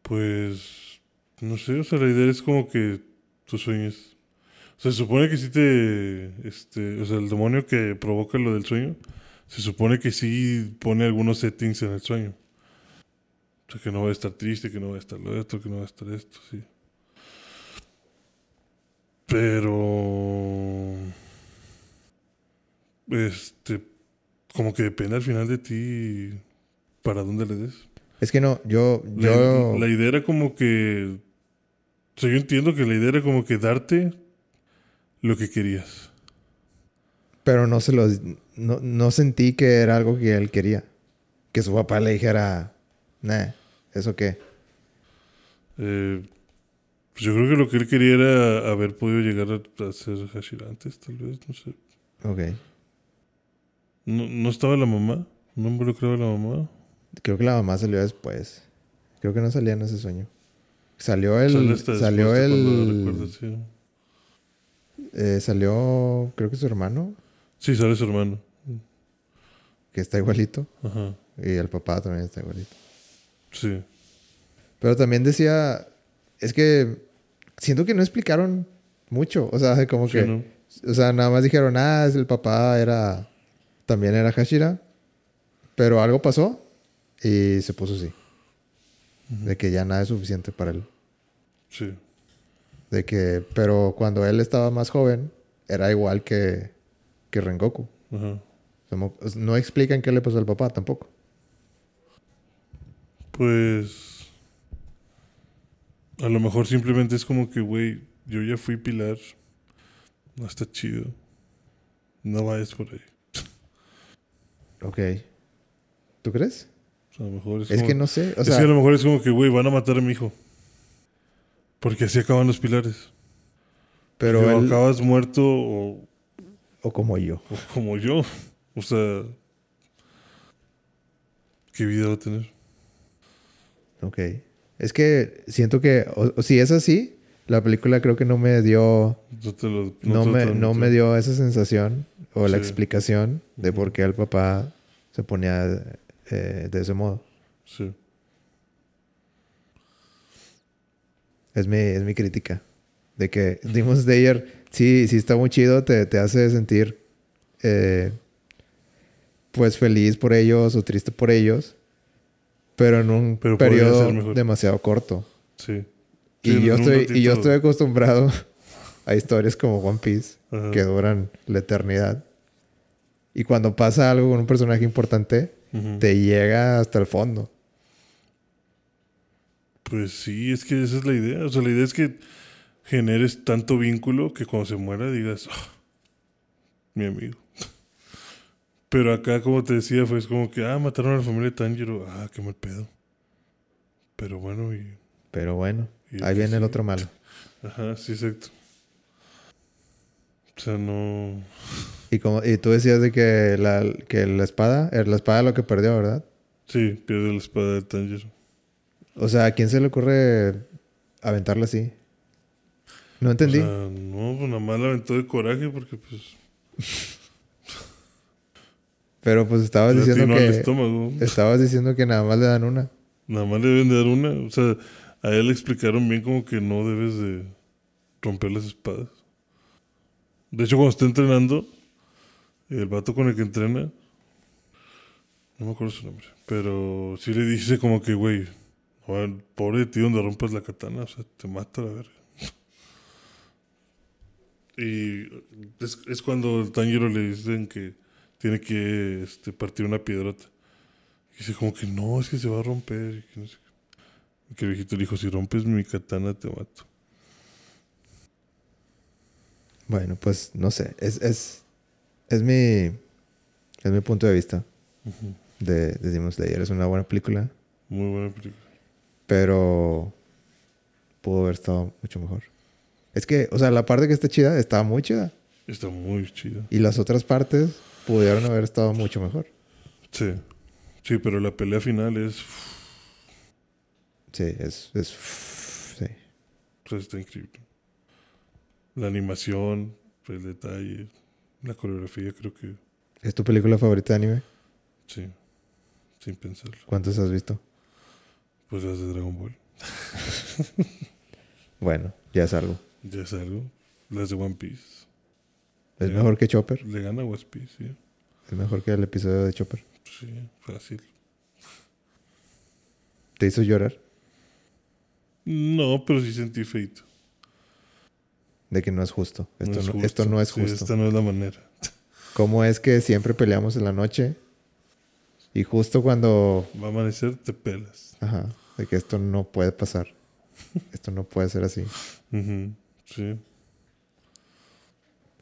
Pues. No sé, o sea, la idea es como que tú sueñes. O sea, se supone que sí te. Este, o sea, el demonio que provoca lo del sueño. Se supone que sí pone algunos settings en el sueño. O sea, que no va a estar triste, que no va a estar lo otro, que no va a estar esto, sí. Pero. Este. Como que depende al final de ti para dónde le des. Es que no, yo. La, yo la idea era como que. O sea, yo entiendo que la idea era como que darte lo que querías. Pero no se lo. No, no sentí que era algo que él quería. Que su papá le dijera. Nah, ¿eso qué? Eh, pues yo creo que lo que él quería era haber podido llegar a, ser Hashira antes, tal vez, no sé. Ok. ¿No, no estaba la mamá? ¿No involucraba a la mamá? Creo que la mamá salió después. Creo que no salía en ese sueño. Salió el. Salió el. sí. eh, salió. Creo que su hermano. Sí, sale su hermano. Que está igualito. Ajá. Y el papá también está igualito. Sí. Pero también decía. Es que. Siento que no explicaron mucho. O sea, como Sí, que. ¿no? O sea, nada más dijeron, ah, el papá era. También era Hashira. Pero algo pasó y se puso así. De que ya nada es suficiente para él. Sí. De que. Pero cuando él estaba más joven, era igual que. que Rengoku. Ajá. Como- No explican qué le pasó al papá tampoco. Pues. A lo mejor simplemente es como que, güey, yo ya fui pilar. No está chido. No vayas por ahí. Ok. ¿Tú crees? A lo mejor es, Es como- que no sé. O es sea, que a lo mejor es como que, güey, van a matar a mi hijo. Porque así acaban los pilares. pero o él. acabas muerto o, O como yo. o como yo. O sea. ¿Qué vida va a tener? Ok. Es que siento que. O, o si es así, la película creo que no me dio. No, lo, me, no me dio esa sensación o la explicación de por qué el papá se ponía eh, de ese modo. Sí. Es mi, es mi crítica. De que Demon Slayer, sí, sí está muy chido, te, te hace sentir eh, pues feliz por ellos o triste por ellos, pero en un Pero periodo demasiado corto. Sí. Y, Sí, yo estoy, y yo estoy acostumbrado a historias como One Piece Ajá. que duran la eternidad. Y cuando pasa algo con un personaje importante, te llega hasta el fondo. Pues sí, es que esa es la idea. O sea, la idea es que generes tanto vínculo que cuando se muera digas, "Ah, mi amigo. Pero acá, como te decía, fue como que, ah, mataron a la familia de Tanjiro. Ah, qué mal pedo. Pero bueno, y. Pero bueno, Y ahí que viene el otro malo. Ajá, sí, exacto. O sea, no. Y como y tú decías de que la, que la espada, era la espada lo que perdió, ¿verdad? Sí, pierde la espada de Tanjiro. O sea, ¿a quién se le ocurre aventarla así? No entendí. O sea, no, pues nada más la aventó de coraje porque, pues. pero pues estabas le diciendo que estómago. estabas diciendo que nada más le dan una. Nada más le deben de dar una. O sea, a él le explicaron bien como que no debes de romper las espadas. De hecho, cuando está entrenando, el vato con el que entrena, no me acuerdo su nombre, pero sí le dice como que, güey, pobre de ti donde rompas la katana, o sea, te mata la verga. Y es, es cuando el Tanjiro le dicen que tiene que este, partir una piedrota. Y dice como que no, es que se va a romper. Y que, no sé qué. Y que el viejito le dijo, si rompes mi katana te mato. Bueno, pues no sé. Es, es, es mi. Es mi punto de vista de, de Demon Slayer. Es una buena película, Muy buena película. pero pudo haber estado mucho mejor. Es que, o sea, la parte que está chida estaba muy chida. Está muy chida. Y las otras partes pudieron haber estado mucho mejor. Sí. Sí, pero la pelea final es... Sí, es. es sí. sea, está increíble. La animación, el detalle, la coreografía, creo que ¿Es tu película favorita de anime? sí. Sin pensarlo. ¿Cuántas has visto? Pues las de Dragon Ball. Bueno, ya es algo. Ya es algo. Las de One Piece. ¿Es mejor que Chopper? Le gana One Piece, sí. ¿Es mejor que el episodio de Chopper? Sí, fácil. ¿Te hizo llorar? No, pero sí sentí feito. De que no es justo. Esto no, es esto no es Sí, justo. esta no es la manera. ¿Cómo es que siempre peleamos en la noche? Y justo cuando... Va a amanecer, te pelas. Ajá, de que esto no puede pasar. Esto no puede ser así. Ujú, Sí.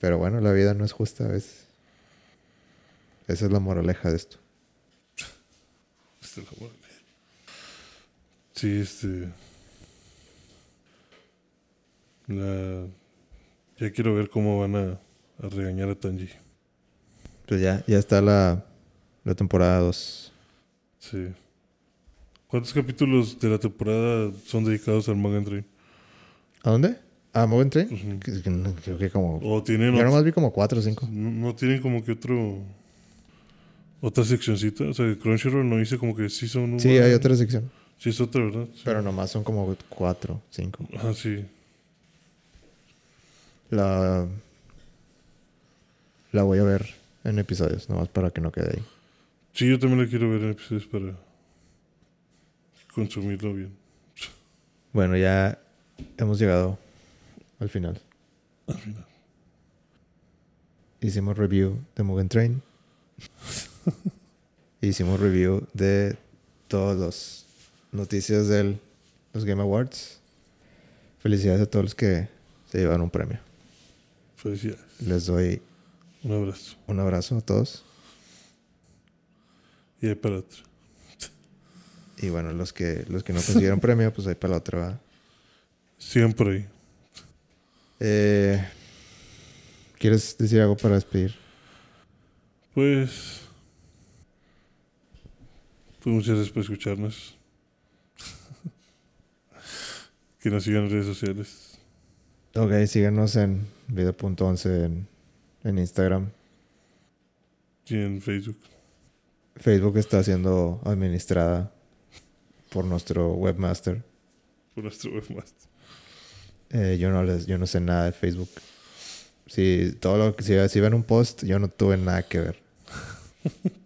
Pero bueno, la vida no es justa a veces. Esa es la moraleja de esto. Esta es la buena. Sí, este. La. Ya quiero ver cómo van a, a regañar a Tanji. Pues ya, ya está la, la temporada 2. Sí. ¿Cuántos capítulos de la temporada son dedicados al Train? ¿A dónde? ¿A Mugen Train? Ujú. Que- que no- Creo que como... ¿O tienen Yo otro- nomás vi como 4 o 5. no, no tienen como que otro. Otra seccioncita? O sea, Crunchyroll no dice como que sí son un. Sí, hay otra sección. Sí, es otra, ¿verdad? Sí. Pero nomás son como 4, 5. Ah, sí. La... La voy a ver en episodios, nomás para que no quede ahí. Sí, yo también la quiero ver en episodios para consumirlo bien. Bueno, ya hemos llegado al final. Al final. Hicimos review de Mugen Train. Hicimos review de todas las noticias de los Game Awards. Felicidades a todos los que se llevan un premio. Felicidades. Les doy Un abrazo. un abrazo a todos. Y ahí para otro. Y bueno, los que, los que no consiguieron premio, pues ahí para la otra. ¿va? Eh, ¿Quieres decir algo para despedir? Pues. Pues muchas gracias por escucharnos. que nos sigan en redes sociales. Ok, síganos en video.11 en, en Instagram. Y en Facebook. Facebook está siendo administrada por nuestro webmaster. Por nuestro webmaster. Eh, yo no les, yo no sé nada de Facebook. Si todo lo que si, si ven un post, yo no tuve nada que ver.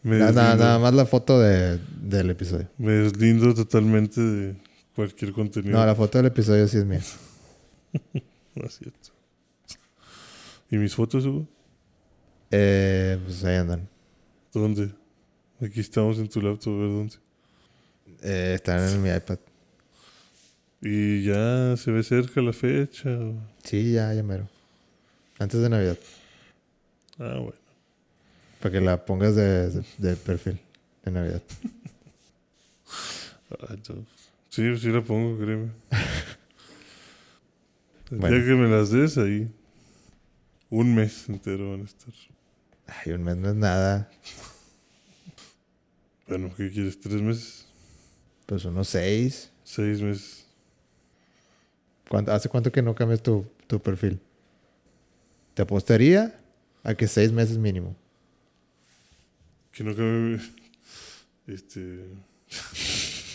Nada, nada, más la foto de, del episodio. me deslindo totalmente de cualquier contenido. No, la foto del episodio sí es mía. No es cierto. ¿Y mis fotos, Hugo? Eh, pues ahí andan. ¿Dónde? Aquí estamos en tu laptop, a ver dónde. Eh, están en mi iPad. Y ya se ve cerca la fecha. o- Sí, ya, ya mero. Antes de Navidad. Ah, bueno. Para que la pongas de, de- de perfil de Navidad. Ah, Sí, sí la pongo, créeme. Bueno. día que me las des ahí, un mes entero van a estar. Ay, un mes no es nada. Bueno, ¿qué quieres? ¿Tres meses? Pues unos seis. ¿Seis meses? ¿Cuánto- ¿Hace cuánto que no cambias tu, tu perfil? Te apostaría a que seis meses mínimo. Que no cabe. Este.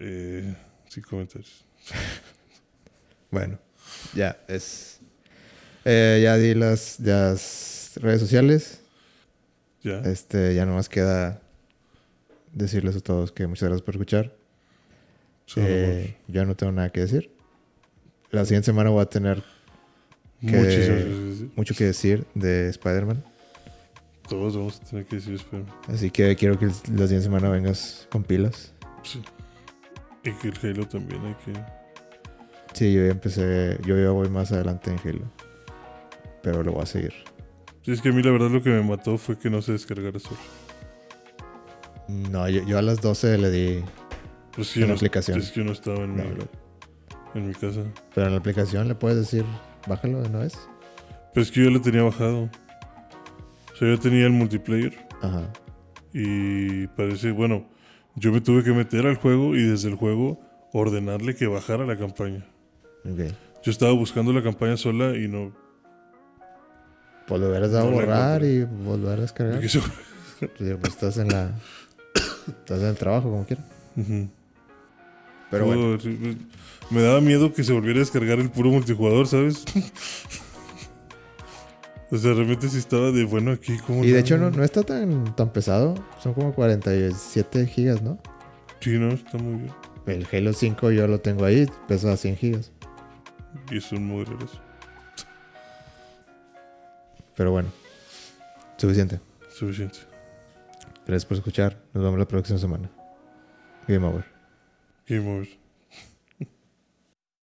eh, sin comentarios. Bueno, ya es. Eh, ya di las, las redes sociales. Ya. Este, ya nomás queda decirles a todos que muchas gracias por escuchar. Eh, yo no tengo nada que decir. La siguiente semana voy a tener que- mucho que decir de Spider-Man. Todos vamos a tener que decir espera. Así que quiero que la siguiente semana vengas con pilas. Sí. Y que el Halo también hay que. Sí, yo ya empecé, yo ya voy más adelante en Halo. Pero lo voy a seguir. Sí, es que a mí la verdad lo que me mató fue que no se descargara solo. No, yo, yo a las 12 le di Pues En yo la no, aplicación. Es que yo no estaba en, No, mi, no. en mi casa. Pero en la aplicación le puedes decir, bájalo de una vez. Pero es que yo lo tenía bajado. O sea, yo tenía el multiplayer. Ajá. Y parece, bueno, yo me tuve que meter al juego y desde el juego ordenarle que bajara la campaña. Ok. Yo estaba buscando la campaña sola y no. Pues lo hubieras dado a borrar y volver a descargar. eso- Pues, pues, estás en la. Estás en el trabajo, como quieras. Ujú. Pero bueno. Todo- Me daba miedo que se volviera a descargar el puro multijugador, ¿sabes? o sea, realmente sí estaba de bueno aquí. como Y de hecho no, no está tan, tan pesado. Son como 47 gigas, ¿no? Sí, no, está muy bien. El Halo 5 yo lo tengo ahí, pesa 100 gigas. Y es un mugre eso. Pero bueno. Suficiente. Suficiente. Gracias por escuchar. Nos vemos la próxima semana. Game over. Game over.